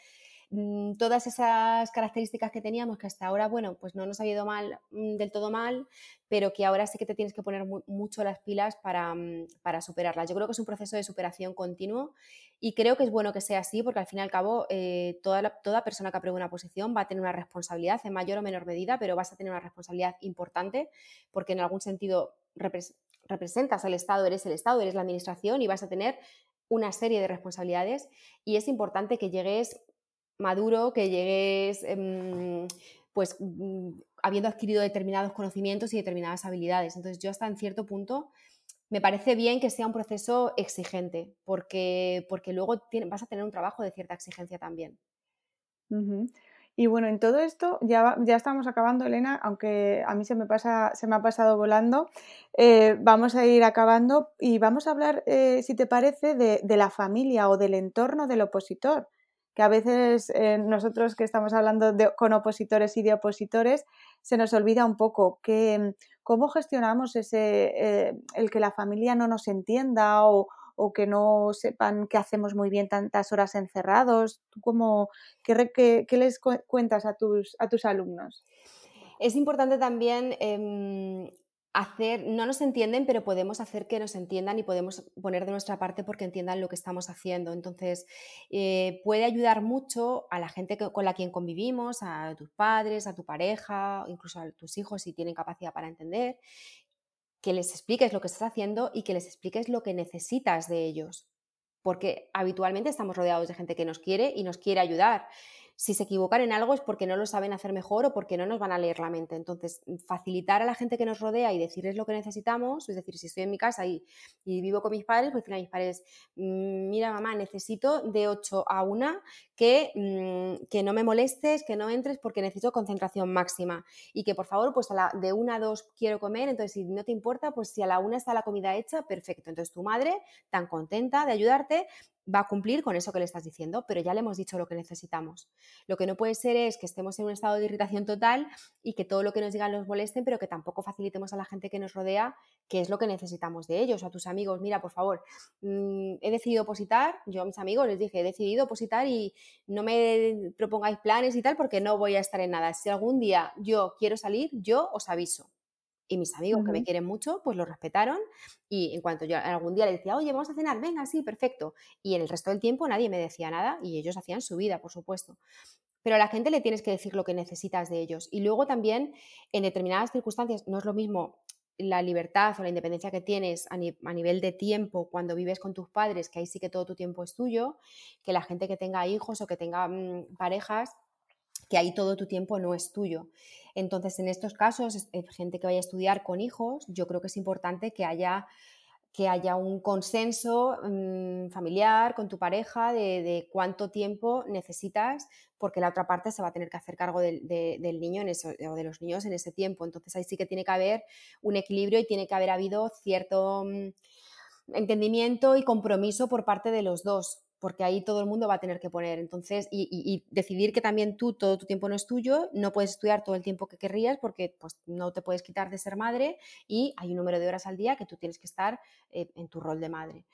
Mm, todas esas características que teníamos que hasta ahora, bueno, pues no nos ha ido mal, mm, del todo mal, pero que ahora sí que te tienes que poner mucho las pilas para, mm, para, superarlas. Yo creo que es un proceso de superación continuo y creo que es bueno que sea así porque al fin y al cabo eh, toda, toda persona que apruebe una posición va a tener una responsabilidad en mayor o menor medida, pero vas a tener una responsabilidad importante porque en algún sentido representas al Estado, eres el Estado, eres la Administración y vas a tener una serie de responsabilidades y es importante que llegues maduro, que llegues em, pues mm, habiendo adquirido determinados conocimientos y determinadas habilidades. Entonces yo hasta en cierto punto me parece bien que sea un proceso exigente, porque, porque luego vas a tener un trabajo de cierta exigencia también. Y bueno, en todo esto ya, ya estamos acabando, Elena, aunque a mí se me, pasa, se me ha pasado volando. Eh, vamos a ir acabando y vamos a hablar, eh, si te parece, de, de, la familia o del entorno del opositor que a veces eh, nosotros que estamos hablando con opositores y de opositores, se nos olvida un poco que, cómo gestionamos ese, eh, el que la familia no nos entienda o, que no sepan que hacemos muy bien tantas horas encerrados. ¿Tú cómo, qué, qué, les cuentas a tus, a tus alumnos? Es importante también em, hacer, no nos entienden, pero podemos hacer que nos entiendan y podemos poner de nuestra parte porque entiendan lo que estamos haciendo. Entonces, eh, puede ayudar mucho a la gente con la quien convivimos, a tus padres, a tu pareja, incluso a tus hijos si tienen capacidad para entender, que les expliques lo que estás haciendo y que les expliques lo que necesitas de ellos. Porque habitualmente estamos rodeados de gente que nos quiere y nos quiere ayudar si se equivocan en algo es porque no lo saben hacer mejor o porque no nos van a leer la mente. Entonces, facilitar a la gente que nos rodea y decirles lo que necesitamos, es decir, si estoy en mi casa y, vivo con mis padres, pues decirle a mis padres, mm, mira mamá, necesito de 8 a 1 que, mm, que no me molestes, que no entres porque necesito concentración máxima y que por favor, pues a la, de 1 a 2 quiero comer, entonces si no te importa, pues si a la 1 está la comida hecha, perfecto. Entonces tu madre, tan contenta de ayudarte, va a cumplir con eso que le estás diciendo, pero ya le hemos dicho lo que necesitamos. Lo que no puede ser es que estemos en un estado de irritación total y que todo lo que nos digan nos molesten, pero que tampoco facilitemos a la gente que nos rodea qué es lo que necesitamos de ellos, a tus amigos. Mira, por favor, mm, he decidido opositar, yo a mis amigos les dije, he decidido opositar y no me propongáis planes y tal porque no voy a estar en nada. Si algún día yo quiero salir, yo os aviso y mis amigos que me quieren mucho, pues lo respetaron y en cuanto yo algún día les decía, oye, vamos a cenar, venga, sí, perfecto. Y en el resto del tiempo nadie me decía nada y ellos hacían su vida, por supuesto. Pero a la gente le tienes que decir lo que necesitas de ellos. Y luego también, en determinadas circunstancias, no es lo mismo la libertad o la independencia que tienes a, nivel de tiempo cuando vives con tus padres, que ahí sí que todo tu tiempo es tuyo, que la gente que tenga hijos o que tenga mm, parejas, que ahí todo tu tiempo no es tuyo. Entonces, en estos casos, gente que vaya a estudiar con hijos, yo creo que es importante que haya que haya un consenso mm, familiar con tu pareja de, cuánto tiempo necesitas, porque la otra parte se va a tener que hacer cargo del, niño o de los niños en ese tiempo. Entonces ahí sí que tiene que haber un equilibrio y tiene que haber habido cierto mm, entendimiento y compromiso por parte de los dos porque ahí todo el mundo va a tener que poner. Entonces, y, decidir que también tú, todo tu tiempo no es tuyo, no puedes estudiar todo el tiempo que querrías porque pues, no te puedes quitar de ser madre y hay un número de horas al día que tú tienes que estar eh, en tu rol de madre.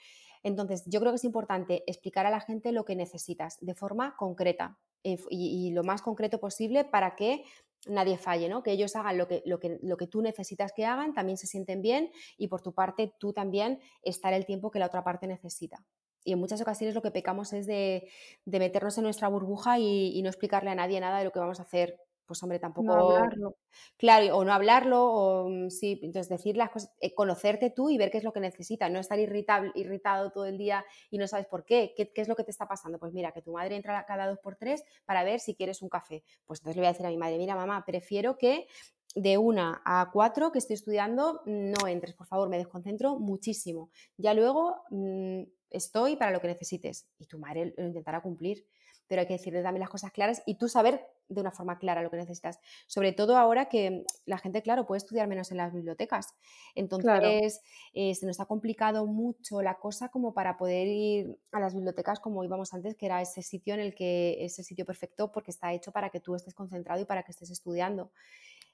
Entonces, yo creo que es importante explicar a la gente lo que necesitas de forma concreta eh, y, lo más concreto posible para que nadie falle, ¿no? que ellos hagan lo que, lo, que, lo que tú necesitas que hagan, también se sienten bien y por tu parte tú también estar el tiempo que la otra parte necesita y en muchas ocasiones lo que pecamos es de, meternos en nuestra burbuja y, no explicarle a nadie nada de lo que vamos a hacer. Pues hombre, tampoco... No hablarlo. Claro, o no hablarlo, o mm, sí, entonces decir las cosas, eh, conocerte tú y ver qué es lo que necesitas, no estar irritable, irritado todo el día y no sabes por qué. qué, es lo que te está pasando. Pues mira, que tu madre entra cada dos por tres para ver si quieres un café. Pues entonces le voy a decir a mi madre, mira mamá, prefiero que de una a cuatro que estoy estudiando, no entres, por favor, me desconcentro muchísimo. Ya luego mm, estoy para lo que necesites y tu madre lo intentará cumplir, pero hay que decirle también las cosas claras y tú saber de una forma clara lo que necesitas. Sobre todo ahora que la gente, claro, puede estudiar menos en las bibliotecas. Entonces, eh, se nos ha complicado mucho la cosa como para poder ir a las bibliotecas como íbamos antes, que era ese sitio en el que, ese sitio perfecto porque está hecho para que tú estés concentrado y para que estés estudiando.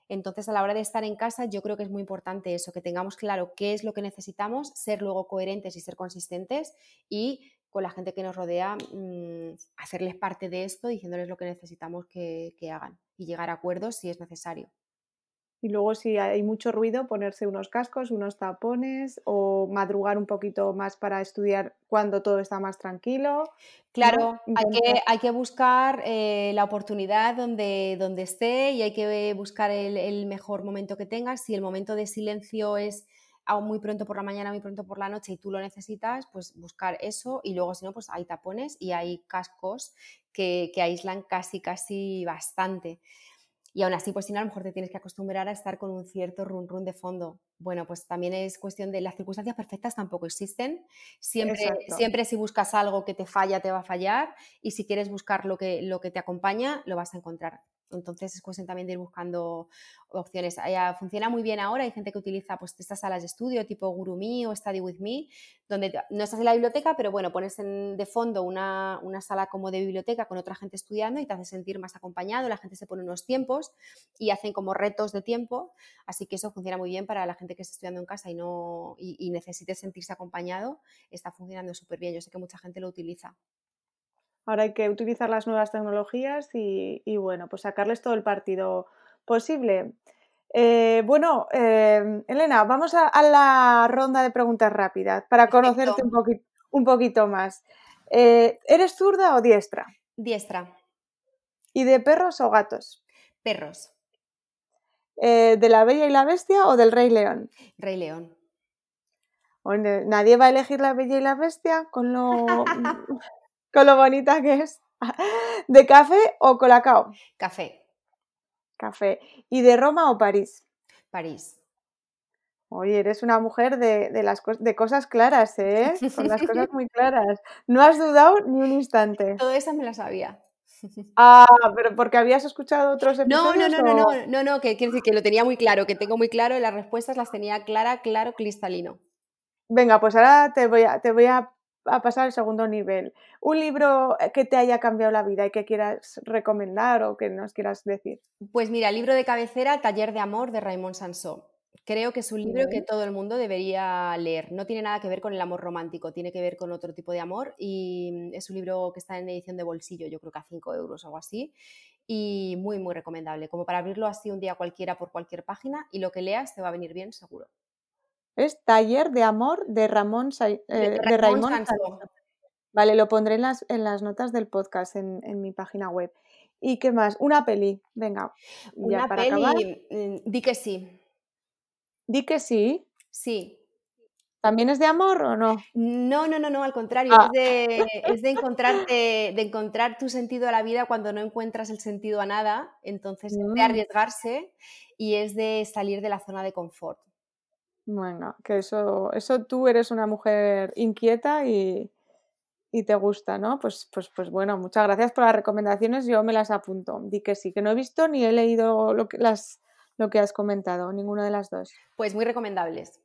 Entonces, a la hora de estar en casa, yo creo que es muy importante eso, que tengamos claro qué es lo que necesitamos, ser luego coherentes y ser consistentes y con la gente que nos rodea mm, hacerles parte de esto, diciéndoles lo que necesitamos que, que hagan y llegar a acuerdos si es necesario. Y luego si hay mucho ruido, ponerse unos cascos, unos tapones o madrugar un poquito más para estudiar cuando todo está más tranquilo. Claro, hay, que, hay, que, buscar eh, la oportunidad donde, donde esté y hay que buscar el, mejor momento que tengas. Si el momento de silencio es aún muy pronto por la mañana, muy pronto por la noche y tú lo necesitas, pues buscar eso y luego si no, pues hay tapones y hay cascos que, que aíslan casi, casi bastante. Y aún así, pues si no, a lo mejor te tienes que acostumbrar a estar con un cierto run run de fondo. Bueno, pues también es cuestión de las circunstancias perfectas tampoco existen. Siempre, siempre si buscas algo que te falla, te va a fallar. Y si quieres buscar lo que, lo que te acompaña, lo vas a encontrar. Entonces es cuestión también de ir buscando opciones. Funciona muy bien ahora, hay gente que utiliza pues, estas salas de estudio tipo GuruMe o Study With Me, donde no estás en la biblioteca, pero bueno, pones de fondo una, sala como de biblioteca con otra gente estudiando y te hace sentir más acompañado, la gente se pone unos tiempos y hacen como retos de tiempo, así que eso funciona muy bien para la gente que está estudiando en casa y, no, y necesite sentirse acompañado, está funcionando súper bien, yo sé que mucha gente lo utiliza. Ahora hay que utilizar las nuevas tecnologías y, bueno, pues sacarles todo el partido posible. Eh, bueno, em, Elena, vamos a, la ronda de preguntas rápidas para conocerte un, un, poquito más. Eh, ¿Eres zurda o diestra? Diestra. ¿Y de perros o gatos? Perros. Eh, ¿De la Bella y la Bestia o del Rey León? Rey León. nadie va a elegir la Bella y la Bestia con lo (laughs) con lo bonita que es. (laughs) ¿De café o colacao? Café. Café. ¿Y de Roma o París? París. Oye, eres una mujer de, las de cosas claras, ¿eh? Con las cosas (laughs) muy claras. No has dudado ni un instante. Todo eso me lo sabía. (laughs) Ah, pero porque habías escuchado otros episodios. No, no, no, no, no, no, no, que quiero decir que lo tenía muy claro, que tengo muy claro y las respuestas las tenía clara, claro, cristalino. Venga, pues ahora te voy a, te voy a a pasar al segundo nivel. Un libro eh, que te haya cambiado la vida y que quieras recomendar o que nos quieras decir. Pues mira, libro de cabecera, Taller de Amor de Raymond Sansó. Creo que es un libro que todo el mundo debería leer. No tiene nada que ver con el amor romántico, tiene que ver con otro tipo de amor y mm, es un libro que está en edición de bolsillo, yo creo que a 5 euros o algo así. Y muy, muy recomendable, como para abrirlo así un día cualquiera por cualquier página y lo que leas te va a venir bien seguro. Es Taller de Amor de Ramón de, eh, Raymond Vale, lo pondré en las, en las notas del podcast en, mi página web. ¿Y qué más? Una peli, venga. Una peli, mm, di que sí. Di que sí. Sí. ¿También es de amor o no? No, no, no, no, al contrario, ah. es, de, encontrarte, de encontrar tu sentido a la vida cuando no encuentras el sentido a nada, entonces es de mm. arriesgarse y es de salir de la zona de confort. Venga, que eso, eso tú eres una mujer inquieta y, te gusta, ¿no? Pues, pues, pues bueno, muchas gracias por las recomendaciones, yo me las apunto. Di que sí, que no he visto ni he leído lo que, las, lo que has comentado, ninguna de las dos. Pues muy recomendables.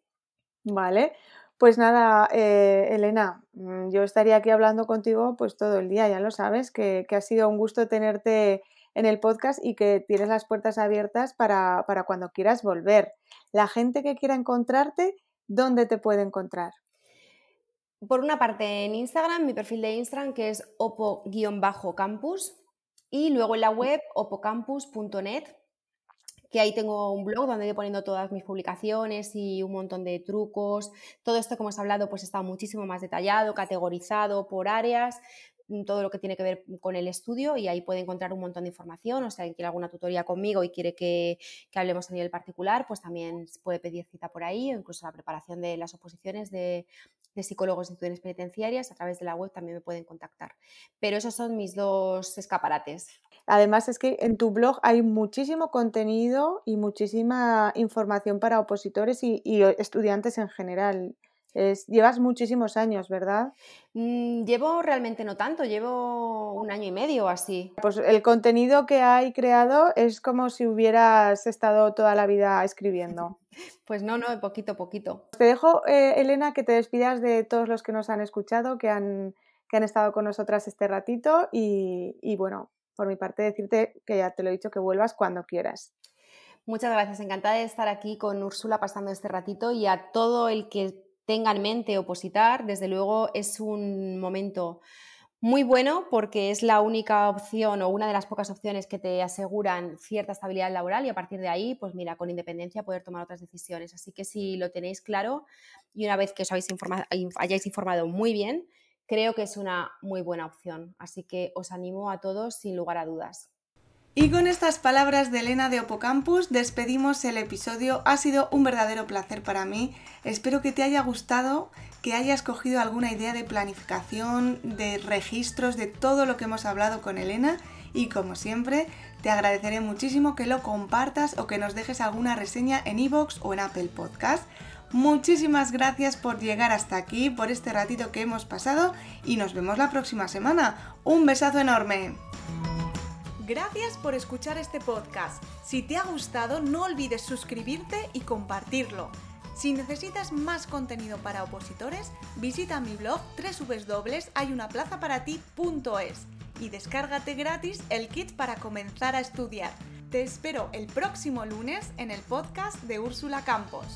Vale, pues nada, eh, Elena, mm, yo estaría aquí hablando contigo pues todo el día, ya lo sabes, que, que ha sido un gusto tenerte en el podcast y que tienes las puertas abiertas para, cuando quieras volver. La gente que quiera encontrarte, ¿dónde te puede encontrar? Por una parte en Instagram, mi perfil de Instagram que es opo-campus y luego en la web opocampus.net que ahí tengo un blog donde voy poniendo todas mis publicaciones y un montón de trucos. Todo esto que hemos hablado pues está muchísimo más detallado, categorizado por áreas, todo lo que tiene que ver con el estudio y ahí puede encontrar un montón de información, o sea, quien quiere alguna tutoría conmigo y quiere que, hablemos a nivel particular, pues también puede pedir cita por ahí o incluso la preparación de las oposiciones de, psicólogos de instituciones penitenciarias a través de la web también me pueden contactar. Pero esos son mis dos escaparates. Además es que en tu blog hay muchísimo contenido y muchísima información para opositores y estudiantes en general llevas muchísimos años, ¿verdad? Mm, llevo realmente no tanto, llevo un año y medio así. Pues el contenido que hay creado es como si hubieras estado toda la vida escribiendo. (laughs) Pues no, no, poquito a poquito. Te dejo, eh, Elena, que te despidas de todos los que nos han escuchado, que han, que han estado con nosotras este ratito y, y bueno, por mi parte decirte que ya te lo he dicho, que vuelvas cuando quieras. Muchas gracias, encantada de estar aquí con Úrsula pasando este ratito y a todo el que tenga en mente opositar, desde luego es un momento muy bueno porque es la única opción o una de las pocas opciones que te aseguran cierta estabilidad laboral y a partir de ahí, pues mira, con independencia poder tomar otras decisiones. Así que si lo tenéis claro y una vez que os habéis hayáis informado muy bien, creo que es una muy buena opción. Así que os animo a todos sin lugar a dudas. Y con estas palabras de Elena de Opocampus despedimos el episodio. Ha sido un verdadero placer para mí. Espero que te haya gustado, que hayas cogido alguna idea de planificación, de registros, de todo lo que hemos hablado con Elena. Y como siempre, te agradeceré muchísimo que lo compartas o que nos dejes alguna reseña en iVoox o en Apple Podcast. Muchísimas gracias por llegar hasta aquí, por este ratito que hemos pasado y nos vemos la próxima semana. Un besazo enorme. Gracias por escuchar este podcast. Si te ha gustado, no olvides suscribirte y compartirlo. Si necesitas más contenido para opositores, visita mi blog www.hayunaplazaparati.es y descárgate gratis el kit para comenzar a estudiar. Te espero el próximo lunes en el podcast de Úrsula Campos.